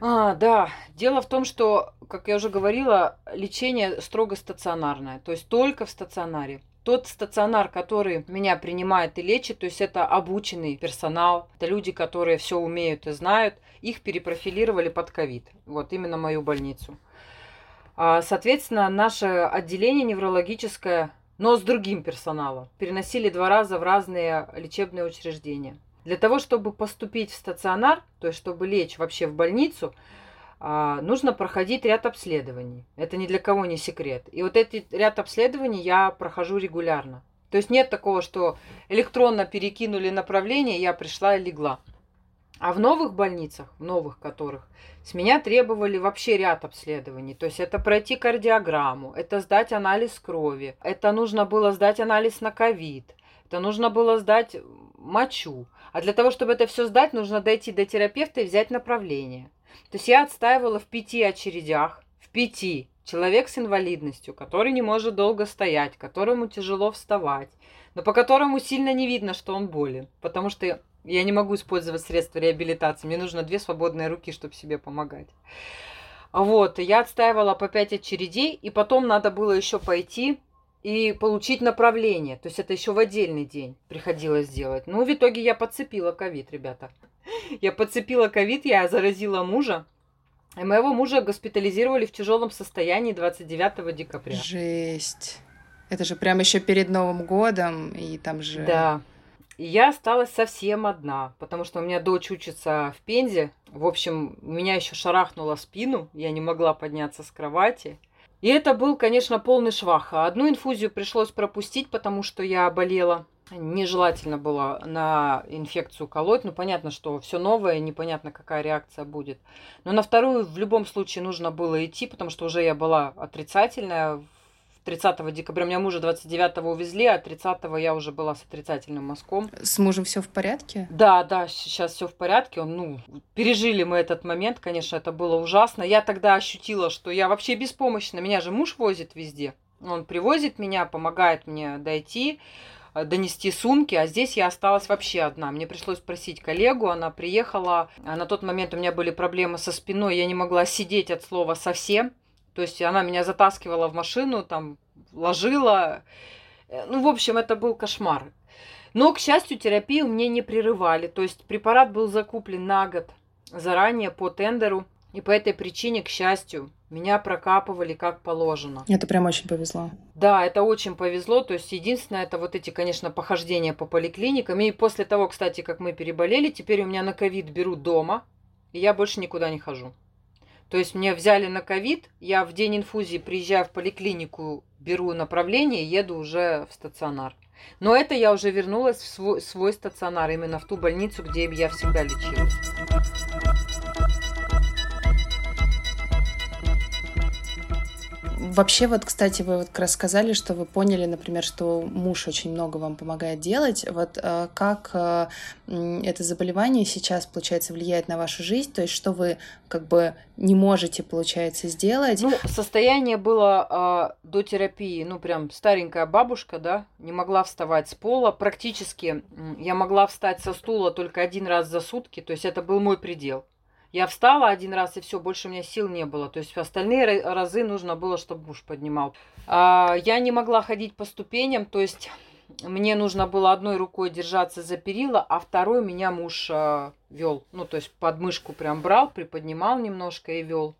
А, да. Дело в том, что, как я уже говорила, лечение строго стационарное, то есть только в стационаре. Тот стационар, который меня принимает и лечит, то есть это обученный персонал, это люди, которые все умеют и знают, их перепрофилировали под ковид. Вот именно мою больницу. А, соответственно, наше отделение неврологическое, но с другим персоналом, переносили два раза в разные лечебные учреждения. Для того, чтобы поступить в стационар, то есть чтобы лечь вообще в больницу, а, нужно проходить ряд обследований. Это ни для кого не секрет. И вот этот ряд обследований я прохожу регулярно. То есть нет такого, что электронно перекинули направление, я пришла и легла. А в новых больницах, в новых которых, с меня требовали вообще ряд обследований. То есть это пройти кардиограмму, это сдать анализ крови, это нужно было сдать анализ на ковид, это нужно было сдать мочу. А для того, чтобы это все сдать, нужно дойти до терапевта и взять направление. То есть я отстаивала в пяти очередях, в пяти, человек с инвалидностью, который не может долго стоять, которому тяжело вставать, но по которому сильно не видно, что он болен, потому что я не могу использовать средства реабилитации, мне нужно две свободные руки, чтобы себе помогать. Вот, я отстаивала по пять очередей, и потом надо было еще пойти и получить направление. То есть это еще в отдельный день приходилось делать. Ну, в итоге я подцепила ковид, ребята. Я подцепила ковид, я заразила мужа. И моего мужа госпитализировали в тяжелом состоянии 29 декабря. Жесть. Это же прям еще перед Новым годом, и там же... Да. И я осталась совсем одна, потому что у меня дочь учится в Пензе. В общем, меня еще шарахнуло спину, я не могла подняться с кровати. И это был, конечно, полный швах. Одну инфузию пришлось пропустить, потому что я болела. Нежелательно было на инфекцию колоть. Ну, понятно, что все новое, непонятно, какая реакция будет. Но на вторую в любом случае нужно было идти, потому что уже я была отрицательная 30 декабря. Меня мужа 29 увезли, а 30 я уже была с отрицательным мазком. С мужем все в порядке? Да, да, сейчас все в порядке. Он, ну, пережили мы этот момент, конечно, это было ужасно. Я тогда ощутила, что я вообще беспомощна. Меня же муж возит везде. Он привозит меня, помогает мне дойти э, донести сумки, а здесь я осталась вообще одна. Мне пришлось просить коллегу, она приехала. А на тот момент у меня были проблемы со спиной, я не могла сидеть от слова совсем. То есть она меня затаскивала в машину, там, ложила. Э, ну, в общем, это был кошмар. Но, к счастью, терапию мне не прерывали. То есть препарат был закуплен на год заранее по тендеру. И по этой причине, к счастью, меня прокапывали как положено. Это прям очень повезло. Да, это очень повезло. То есть единственное, это вот эти, конечно, похождения по поликлиникам. И после того, кстати, как мы переболели, теперь у меня на ковид берут дома, и я больше никуда не хожу. То есть мне взяли на ковид, я в день инфузии приезжаю в поликлинику, беру направление еду уже в стационар. Но это я уже вернулась в свой, свой стационар, именно в ту больницу, где я всегда лечилась. Вообще, вот, кстати, вы вот как раз сказали, что вы поняли, например, что муж очень много вам помогает делать. Вот э, как э, это заболевание сейчас, получается, влияет на вашу жизнь? То есть, что вы как бы не можете, получается, сделать? Ну, состояние было э, до терапии, ну, прям старенькая бабушка, да, не могла вставать с пола. Практически я могла встать со стула только один раз за сутки, то есть это был мой предел. Я встала один раз, и все, больше у меня сил не было. То есть остальные разы нужно было, чтобы муж поднимал. А, я не могла ходить по ступеням, то есть мне нужно было одной рукой держаться за перила, а второй меня муж а, вел. Ну, то есть подмышку прям брал, приподнимал немножко и вел.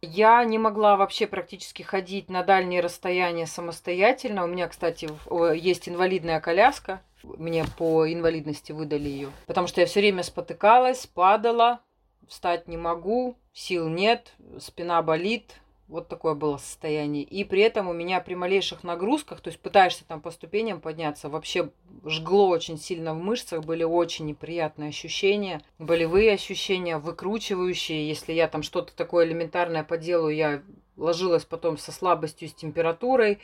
Я не могла вообще практически ходить на дальние расстояния самостоятельно. У меня, кстати, есть инвалидная коляска. Мне по инвалидности выдали ее. Потому что я все время спотыкалась, падала, встать не могу, сил нет, спина болит. Вот такое было состояние. И при этом у меня при малейших нагрузках, то есть пытаешься там по ступеням подняться, вообще жгло очень сильно в мышцах, были очень неприятные ощущения, болевые ощущения, выкручивающие. Если я там что-то такое элементарное поделаю, я ложилась потом со слабостью, с температурой.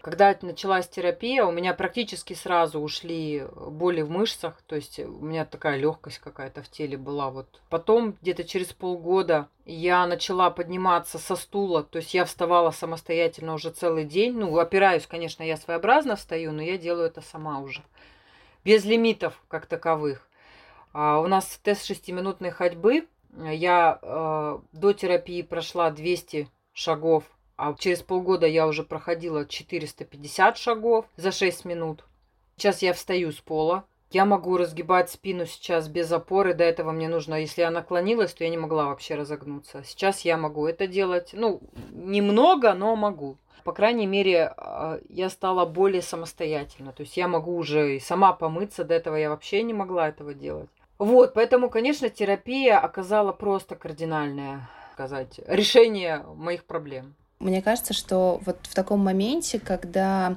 Когда началась терапия, у меня практически сразу ушли боли в мышцах, то есть у меня такая легкость какая-то в теле была. Вот. Потом где-то через полгода я начала подниматься со стула, то есть я вставала самостоятельно уже целый день. Ну, опираюсь, конечно, я своеобразно встаю, но я делаю это сама уже. Без лимитов как таковых. А у нас тест шестиминутной ходьбы. Я э, до терапии прошла 200 шагов а через полгода я уже проходила 450 шагов за 6 минут. Сейчас я встаю с пола. Я могу разгибать спину сейчас без опоры. До этого мне нужно, если я наклонилась, то я не могла вообще разогнуться. Сейчас я могу это делать. Ну, немного, но могу. По крайней мере, а, я стала более самостоятельна. То есть я могу уже и сама помыться. До этого я вообще не могла этого делать. Вот, поэтому, конечно, терапия оказала просто кардинальное, сказать, решение моих проблем. Мне кажется, что вот в таком моменте, когда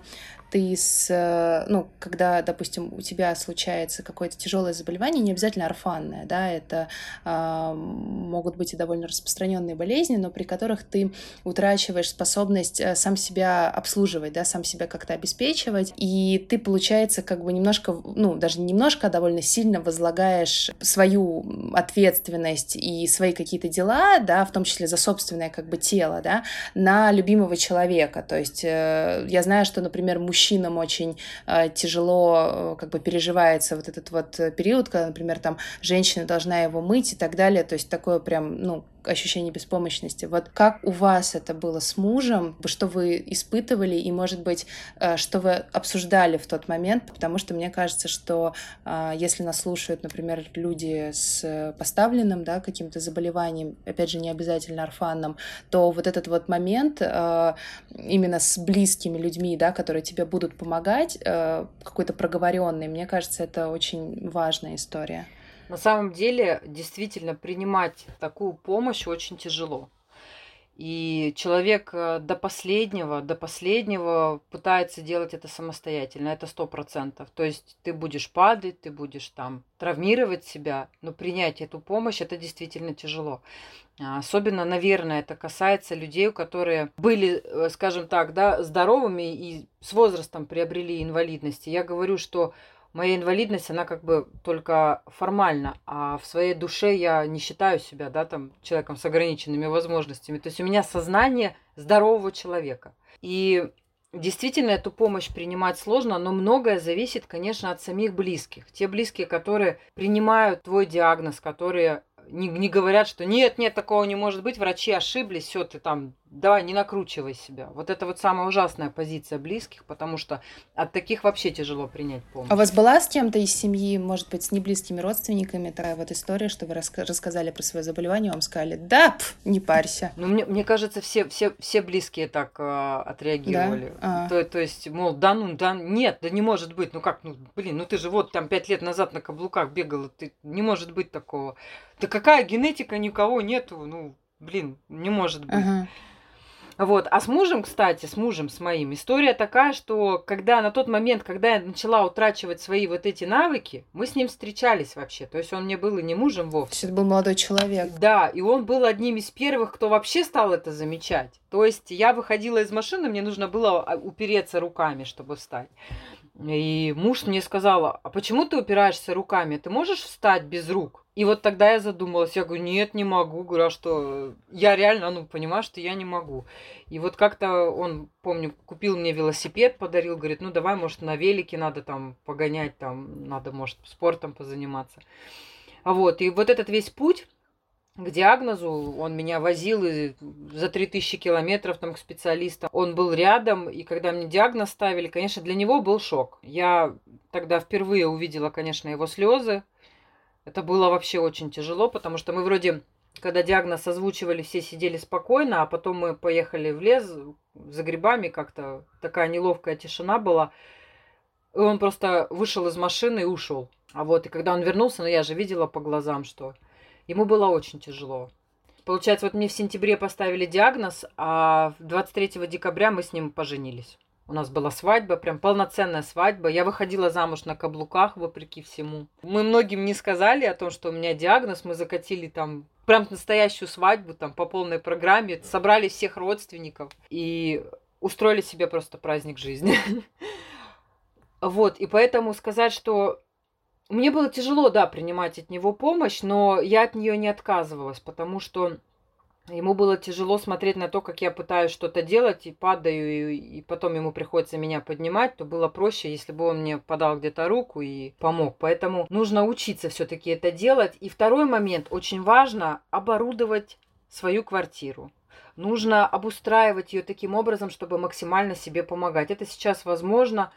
ты с, э, ну, когда, допустим, у тебя случается какое-то тяжелое заболевание, не обязательно орфанное, да, это э, могут быть и довольно распространенные болезни, но при которых ты утрачиваешь способность э, сам себя обслуживать, да, сам себя как-то обеспечивать, и ты, получается, как бы немножко, ну, даже не немножко, а довольно сильно возлагаешь свою ответственность и свои какие-то дела, да, в том числе за собственное как бы тело, да, на любимого человека. То есть э, я знаю, что, например, мужчина мужчинам очень э, тяжело э, как бы переживается вот этот вот период, когда, например, там женщина должна его мыть и так далее, то есть такое прям, ну, ощущение беспомощности. Вот как у вас это было с мужем, что вы испытывали и, может быть, э, что вы обсуждали в тот момент, потому что мне кажется, что э, если нас слушают, например, люди с поставленным, да, каким-то заболеванием, опять же, не обязательно орфанным, то вот этот вот момент э, именно с близкими людьми, да, которые тебе будут помогать, какой-то проговоренный, мне кажется, это очень важная история. На самом деле, действительно, принимать такую помощь очень тяжело. И человек э, до последнего, до последнего пытается делать это самостоятельно, это сто процентов. То есть ты будешь падать, ты будешь там травмировать себя, но принять эту помощь это действительно тяжело. А, особенно, наверное, это касается людей, которые были, э, скажем так, да, здоровыми и с возрастом приобрели инвалидности. Я говорю, что моя инвалидность, она как бы только формально, а в своей душе я не считаю себя, да, там, человеком с ограниченными возможностями. То есть у меня сознание здорового человека. И действительно эту помощь принимать сложно, но многое зависит, конечно, от самих близких. Те близкие, которые принимают твой диагноз, которые не, не говорят, что нет, нет, такого не может быть, врачи ошиблись, все, ты там давай, не накручивай себя. Вот это вот самая ужасная позиция близких, потому что от таких вообще тяжело принять помощь. А у вас была с кем-то из семьи, может быть, с неблизкими родственниками такая вот история, что вы раска- рассказали про свое заболевание, вам сказали, да, пф, не парься. Ну, мне, мне кажется, все, все, все близкие так э, отреагировали. Да? А. То, то есть, мол, да ну, да, нет, да не может быть, ну как, ну, блин, ну ты же вот там пять лет назад на каблуках бегала, ты, не может быть такого. Да какая генетика, никого нету, ну, блин, не может быть. Ага. Вот. А с мужем, кстати, с мужем, с моим, история такая, что когда на тот момент, когда я начала утрачивать свои вот эти навыки, мы с ним встречались вообще. То есть он мне был и не мужем вовсе. Это был молодой человек. Да, и он был одним из первых, кто вообще стал это замечать. То есть я выходила из машины, мне нужно было а, упереться руками, чтобы встать. И муж мне сказал, а почему ты упираешься руками? Ты можешь встать без рук? И вот тогда я задумалась, я говорю, нет, не могу, говорю, а что я реально, ну, понимаю, что я не могу. И вот как-то он, помню, купил мне велосипед, подарил, говорит, ну, давай, может, на велике надо там погонять, там, надо, может, спортом позаниматься. А вот, и вот этот весь путь к диагнозу, он меня возил и за 3000 километров там к специалистам. Он был рядом, и когда мне диагноз ставили, конечно, для него был шок. Я тогда впервые увидела, конечно, его слезы, это было вообще очень тяжело, потому что мы вроде, когда диагноз озвучивали, все сидели спокойно, а потом мы поехали в лес за грибами, как-то такая неловкая тишина была. И он просто вышел из машины и ушел. А вот, и когда он вернулся, ну я же видела по глазам, что ему было очень тяжело. Получается, вот мне в сентябре поставили диагноз, а 23 декабря мы с ним поженились. У нас была свадьба, прям полноценная свадьба. Я выходила замуж на каблуках, вопреки всему. Мы многим не сказали о том, что у меня диагноз. Мы закатили там прям настоящую свадьбу, там, по полной программе, собрали всех родственников и устроили себе просто праздник жизни. Вот, и поэтому сказать, что мне было тяжело, да, принимать от него помощь, но я от нее не отказывалась, потому что ему было тяжело смотреть на то, как я пытаюсь что-то делать и падаю, и, и потом ему приходится меня поднимать, то было проще, если бы он мне подал где-то руку и помог. Поэтому нужно учиться все-таки это делать. И второй момент, очень важно оборудовать свою квартиру. Нужно обустраивать ее таким образом, чтобы максимально себе помогать. Это сейчас возможно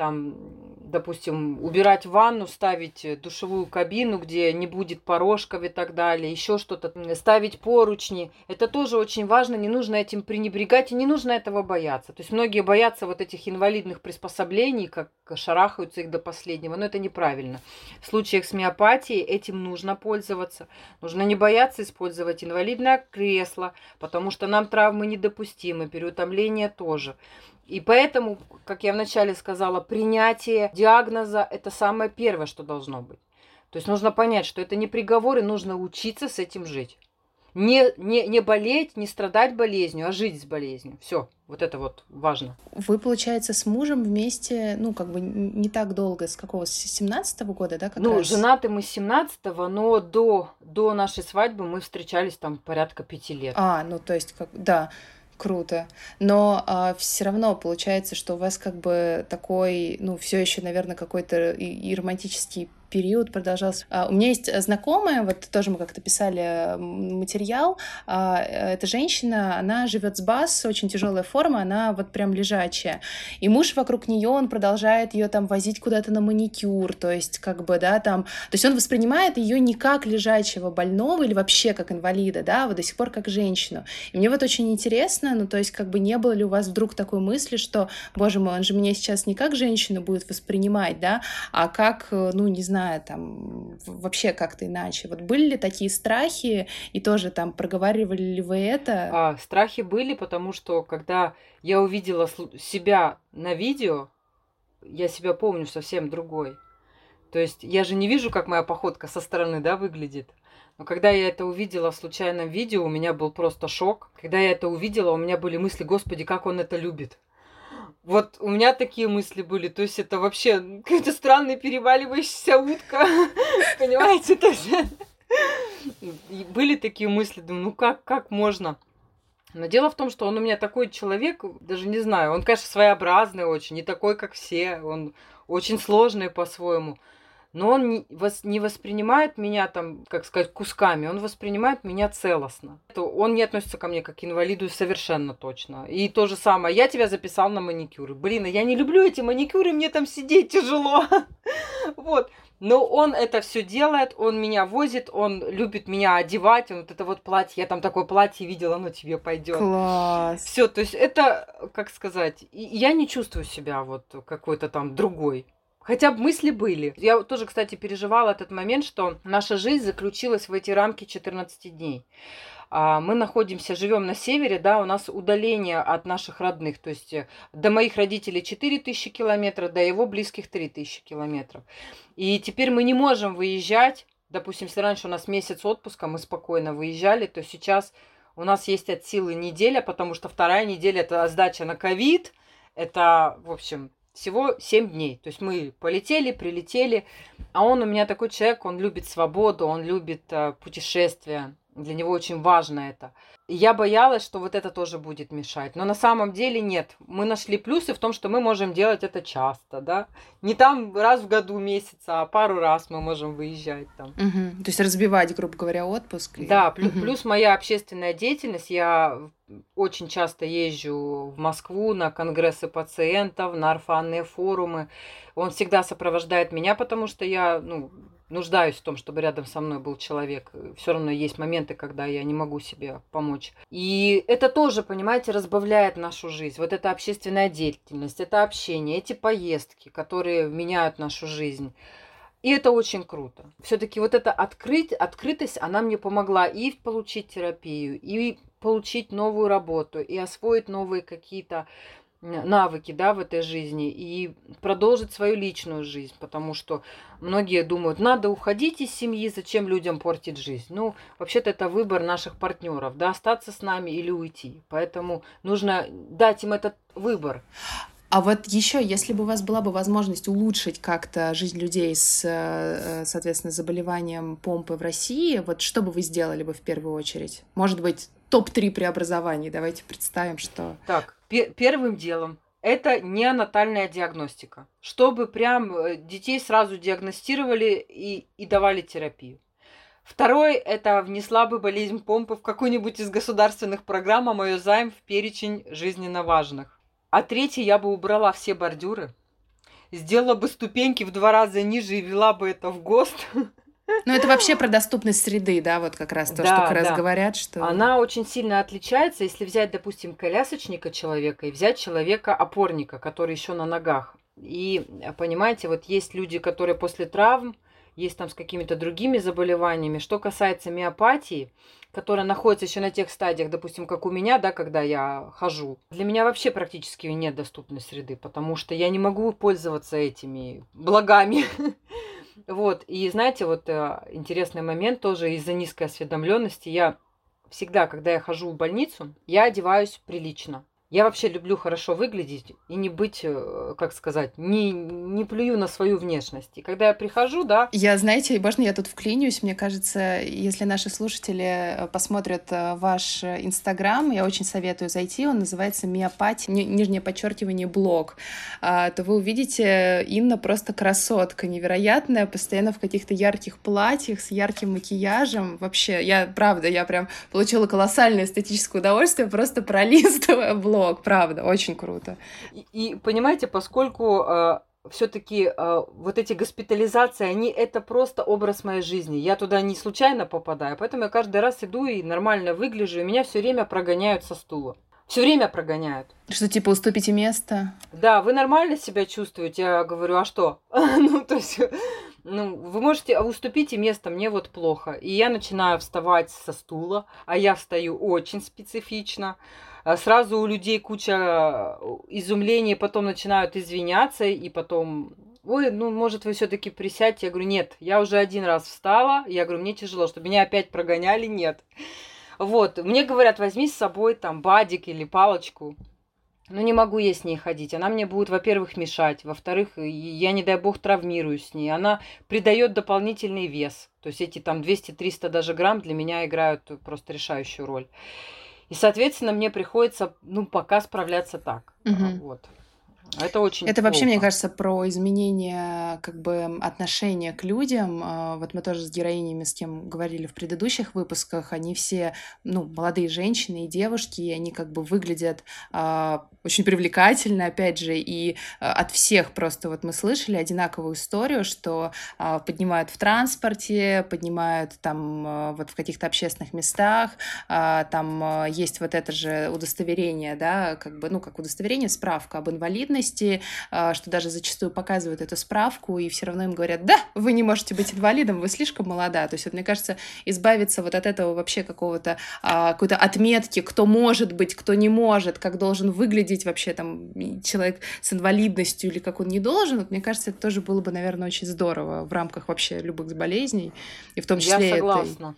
там, допустим, убирать ванну, ставить душевую кабину, где не будет порожков и так далее, еще что-то, ставить поручни. Это тоже очень важно, не нужно этим пренебрегать и не нужно этого бояться. То есть многие боятся вот этих инвалидных приспособлений, как шарахаются их до последнего, но это неправильно. В случаях с миопатией этим нужно пользоваться. Нужно не бояться использовать инвалидное кресло, потому что нам травмы недопустимы, переутомление тоже. И поэтому, как я вначале сказала, принятие диагноза – это самое первое, что должно быть. То есть нужно понять, что это не приговор, и нужно учиться с этим жить. Не, не, не болеть, не страдать болезнью, а жить с болезнью. Все, вот это вот важно. Вы, получается, с мужем вместе, ну, как бы не так долго, с какого, с 17 -го года, да? Как ну, раз? женаты мы с 17 но до, до нашей свадьбы мы встречались там порядка пяти лет. А, ну, то есть, как, да. Круто. Но а, все равно получается, что у вас как бы такой, ну, все еще, наверное, какой-то и, и романтический период продолжался. А, у меня есть знакомая, вот тоже мы как-то писали материал. А, эта женщина, она живет с бас, очень тяжелая форма, она вот прям лежачая. И муж вокруг нее, он продолжает ее там возить куда-то на маникюр, то есть как бы, да, там, то есть он воспринимает ее не как лежачего больного или вообще как инвалида, да, вот до сих пор как женщину. И мне вот очень интересно, ну, то есть как бы не было ли у вас вдруг такой мысли, что, боже мой, он же меня сейчас не как женщину будет воспринимать, да, а как, ну, не знаю, знаю, там вообще как-то иначе. Вот были ли такие страхи и тоже там проговаривали ли вы это? А, страхи были, потому что когда я увидела себя на видео, я себя помню совсем другой. То есть я же не вижу, как моя походка со стороны, да, выглядит. Но когда я это увидела в случайном видео, у меня был просто шок. Когда я это увидела, у меня были мысли, господи, как он это любит. Вот у меня такие мысли были. То есть это вообще какая-то странная переваливающаяся утка. Понимаете? То есть... Были такие мысли, думаю, ну как, как можно? Но дело в том, что он у меня такой человек, даже не знаю, он, конечно, своеобразный очень, не такой, как все, он очень сложный по-своему но он не, вос, не воспринимает меня там, как сказать, кусками, он воспринимает меня целостно. Он не относится ко мне как к инвалиду совершенно точно. И то же самое, я тебя записал на маникюры. Блин, а я не люблю эти маникюры, мне там сидеть тяжело. Вот. Но он это все делает, он меня возит, он любит меня одевать, он вот это вот платье, я там такое платье видела, оно тебе пойдет. Класс. Все, то есть это, как сказать, я не чувствую себя вот какой-то там другой. Хотя бы мысли были. Я тоже, кстати, переживала этот момент, что наша жизнь заключилась в эти рамки 14 дней. А, мы находимся, живем на севере, да, у нас удаление от наших родных, то есть э, до моих родителей 4000 километров, до его близких 3000 километров. И теперь мы не можем выезжать, допустим, если раньше у нас месяц отпуска, мы спокойно выезжали, то сейчас у нас есть от силы неделя, потому что вторая неделя это сдача на ковид, это, в общем, всего 7 дней. То есть мы полетели, прилетели, а он у меня такой человек, он любит свободу, он любит э, путешествия. Для него очень важно это. И я боялась, что вот это тоже будет мешать. Но на самом деле нет. Мы нашли плюсы в том, что мы можем делать это часто, да. Не там раз в году месяца, а пару раз мы можем выезжать там. Угу. То есть разбивать, грубо говоря, отпуск. Да, плюс, угу. плюс моя общественная деятельность. Я очень часто езжу в Москву на конгрессы пациентов, на орфанные форумы. Он всегда сопровождает меня, потому что я, ну, нуждаюсь в том, чтобы рядом со мной был человек. Все равно есть моменты, когда я не могу себе помочь. И это тоже, понимаете, разбавляет нашу жизнь. Вот эта общественная деятельность, это общение, эти поездки, которые меняют нашу жизнь. И это очень круто. Все-таки вот эта открыть, открытость, она мне помогла и получить терапию, и получить новую работу, и освоить новые какие-то навыки, да, в этой жизни и продолжить свою личную жизнь, потому что многие думают, надо уходить из семьи, зачем людям портить жизнь. Ну, вообще-то это выбор наших партнеров, да, остаться с нами или уйти. Поэтому нужно дать им этот выбор. А вот еще, если бы у вас была бы возможность улучшить как-то жизнь людей с, э, соответственно, заболеванием помпы в России, вот что бы вы сделали бы в первую очередь? Может быть, топ-3 преобразований. Давайте представим, что... Так, первым делом это неонатальная диагностика, чтобы прям э, детей сразу диагностировали и, и давали терапию. Второй – это внесла бы болезнь помпы в какую-нибудь из государственных программ, а мою займ в перечень жизненно важных. А третий я бы убрала все бордюры, сделала бы ступеньки в два раза ниже и вела бы это в ГОСТ. Ну, это вообще про доступность среды, да, вот как раз то, да, что как да. раз говорят, что... Она очень сильно отличается, если взять, допустим, колясочника человека и взять человека-опорника, который еще на ногах. И, понимаете, вот есть люди, которые после травм, есть там с какими-то другими заболеваниями. Что касается миопатии, которая находится еще на тех стадиях, допустим, как у меня, да, когда я хожу. Для меня вообще практически нет доступной среды, потому что я не могу пользоваться этими благами. Вот, и знаете, вот э, интересный момент тоже из-за низкой осведомленности. Я всегда, когда я хожу в больницу, я одеваюсь прилично. Я вообще люблю хорошо выглядеть и не быть, э, как сказать, не, не плюю на свою внешность. И когда я прихожу, да... Я, знаете, можно я тут вклинюсь? Мне кажется, если наши слушатели э, посмотрят э, ваш Инстаграм, я очень советую зайти, он называется «Миопать», нижнее подчеркивание, блог, а, то вы увидите Инна просто красотка невероятная, постоянно в каких-то ярких платьях, с ярким макияжем. Вообще, я, правда, я прям получила колоссальное эстетическое удовольствие, просто пролистывая блог блог, правда, очень круто. И, и понимаете, поскольку э, все-таки э, вот эти госпитализации, они это просто образ моей жизни. Я туда не случайно попадаю, поэтому я каждый раз иду и нормально выгляжу, и меня все время прогоняют со стула. Все время прогоняют. Что, типа, уступите место? Да, вы нормально себя чувствуете? Я говорю, а что? ну, то есть, ну, вы можете, уступите место, мне вот плохо. И я начинаю вставать со стула, а я встаю очень специфично. А сразу у людей куча э, изумлений, потом начинают извиняться, и потом ой, ну, может, вы все-таки присядьте. Я говорю, нет, я уже один раз встала. Я говорю, мне тяжело, чтобы меня опять прогоняли, нет. Вот, мне говорят, возьми с собой там бадик или палочку. Ну, не могу я с ней ходить. Она мне будет, во-первых, мешать. Во-вторых, я, не дай бог, травмируюсь с ней. Она придает дополнительный вес. То есть эти там 200-300 даже грамм для меня играют просто решающую роль. И, соответственно, мне приходится, ну, пока справляться так. Угу. Вот. Это очень Это плохо. вообще, мне кажется, про изменение как бы отношения к людям. А, вот мы тоже с героинями с кем говорили в предыдущих выпусках. Они все, ну, молодые женщины и девушки, и они как бы выглядят а, очень привлекательно, опять же, и а, от всех просто вот мы слышали одинаковую историю, что а, поднимают в транспорте, поднимают там вот в каких-то общественных местах, а, там есть вот это же удостоверение, да, как бы, ну, как удостоверение, справка об инвалидности, инвалидности, а, что даже зачастую показывают эту справку, и все равно им говорят, да, вы не можете быть инвалидом, вы слишком молода. То есть, вот, мне кажется, избавиться вот от этого вообще какого-то, а, какой-то отметки, кто может быть, кто не может, как должен выглядеть вообще там человек с инвалидностью или как он не должен, вот, мне кажется, это тоже было бы, наверное, очень здорово в рамках вообще любых болезней, и в том числе Я согласна. этой.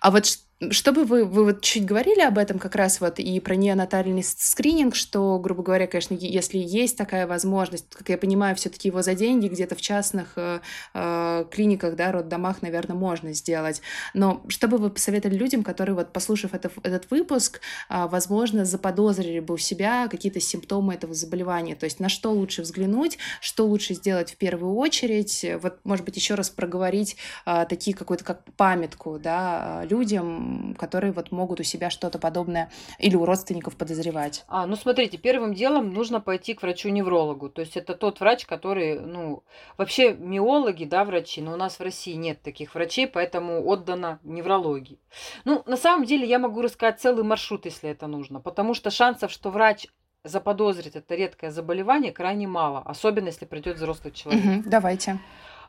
А вот чтобы вы, вы вот чуть говорили об этом как раз вот и про неонатальный скрининг, что, грубо говоря, конечно, если есть такая возможность, как я понимаю, все-таки его за деньги где-то в частных э, э, клиниках, да, роддомах, наверное, можно сделать. Но что бы вы посоветовали людям, которые вот, послушав это, этот выпуск, э, возможно, заподозрили бы у себя какие-то симптомы этого заболевания, то есть на что лучше взглянуть, что лучше сделать в первую очередь, вот, может быть, еще раз проговорить э, такие какую-то как памятку, да, людям, которые вот могут у себя что-то подобное или у родственников подозревать? А, ну смотрите, первым делом нужно пойти к врачу-неврологу. То есть это тот врач, который, ну, вообще миологи, да, врачи, но у нас в России нет таких врачей, поэтому отдано неврологии. Ну, на самом деле я могу рассказать целый маршрут, если это нужно, потому что шансов, что врач заподозрит это редкое заболевание, крайне мало, особенно если придет взрослый человек. Угу, давайте.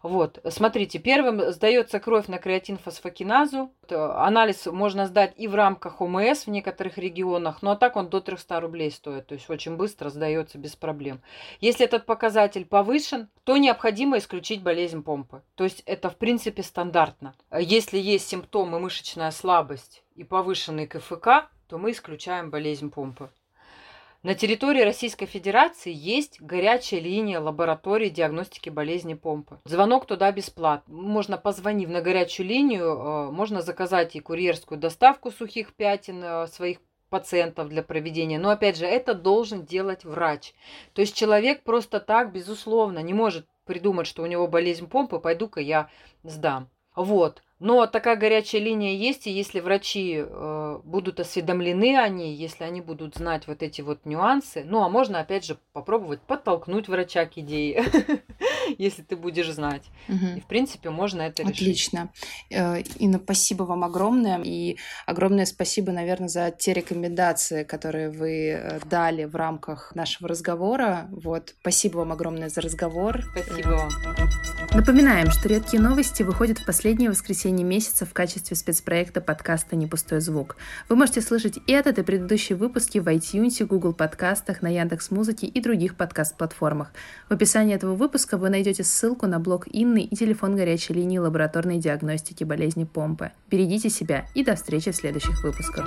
Вот, смотрите, первым сдается кровь на креатинфосфокиназу. Анализ можно сдать и в рамках ОМС в некоторых регионах, но а так он до 300 рублей стоит, то есть очень быстро сдается без проблем. Если этот показатель повышен, то необходимо исключить болезнь помпы. То есть это в принципе стандартно. Если есть симптомы мышечная слабость и повышенный КФК, то мы исключаем болезнь помпы. На территории Российской Федерации есть горячая линия лаборатории диагностики болезни помпы. Звонок туда бесплатный. Можно позвонив на горячую линию, э, можно заказать и курьерскую доставку сухих пятен э, своих пациентов для проведения. Но опять же, это должен делать врач. То есть человек просто так, безусловно, не может придумать, что у него болезнь помпы, пойду-ка я сдам. Вот. Но такая горячая линия есть, и если врачи э, будут осведомлены о ней, если они будут знать вот эти вот нюансы, ну а можно опять же попробовать подтолкнуть врача к идее, если ты будешь знать. И в принципе можно это решить. Отлично. Э, Инна, спасибо вам огромное. И огромное спасибо, наверное, за те рекомендации, которые вы э, дали в рамках нашего разговора. Вот, спасибо вам огромное за разговор. Спасибо вам. Напоминаем, что редкие новости выходят в последнее воскресенье месяца в качестве спецпроекта подкаста «Не пустой звук». Вы можете слышать этот и предыдущие выпуски в iTunes, Google подкастах, на Яндекс Музыке и других подкаст-платформах. В описании этого выпуска вы найдете ссылку на блог Инны и телефон горячей линии лабораторной диагностики болезни помпы. Берегите себя и до встречи в следующих выпусках.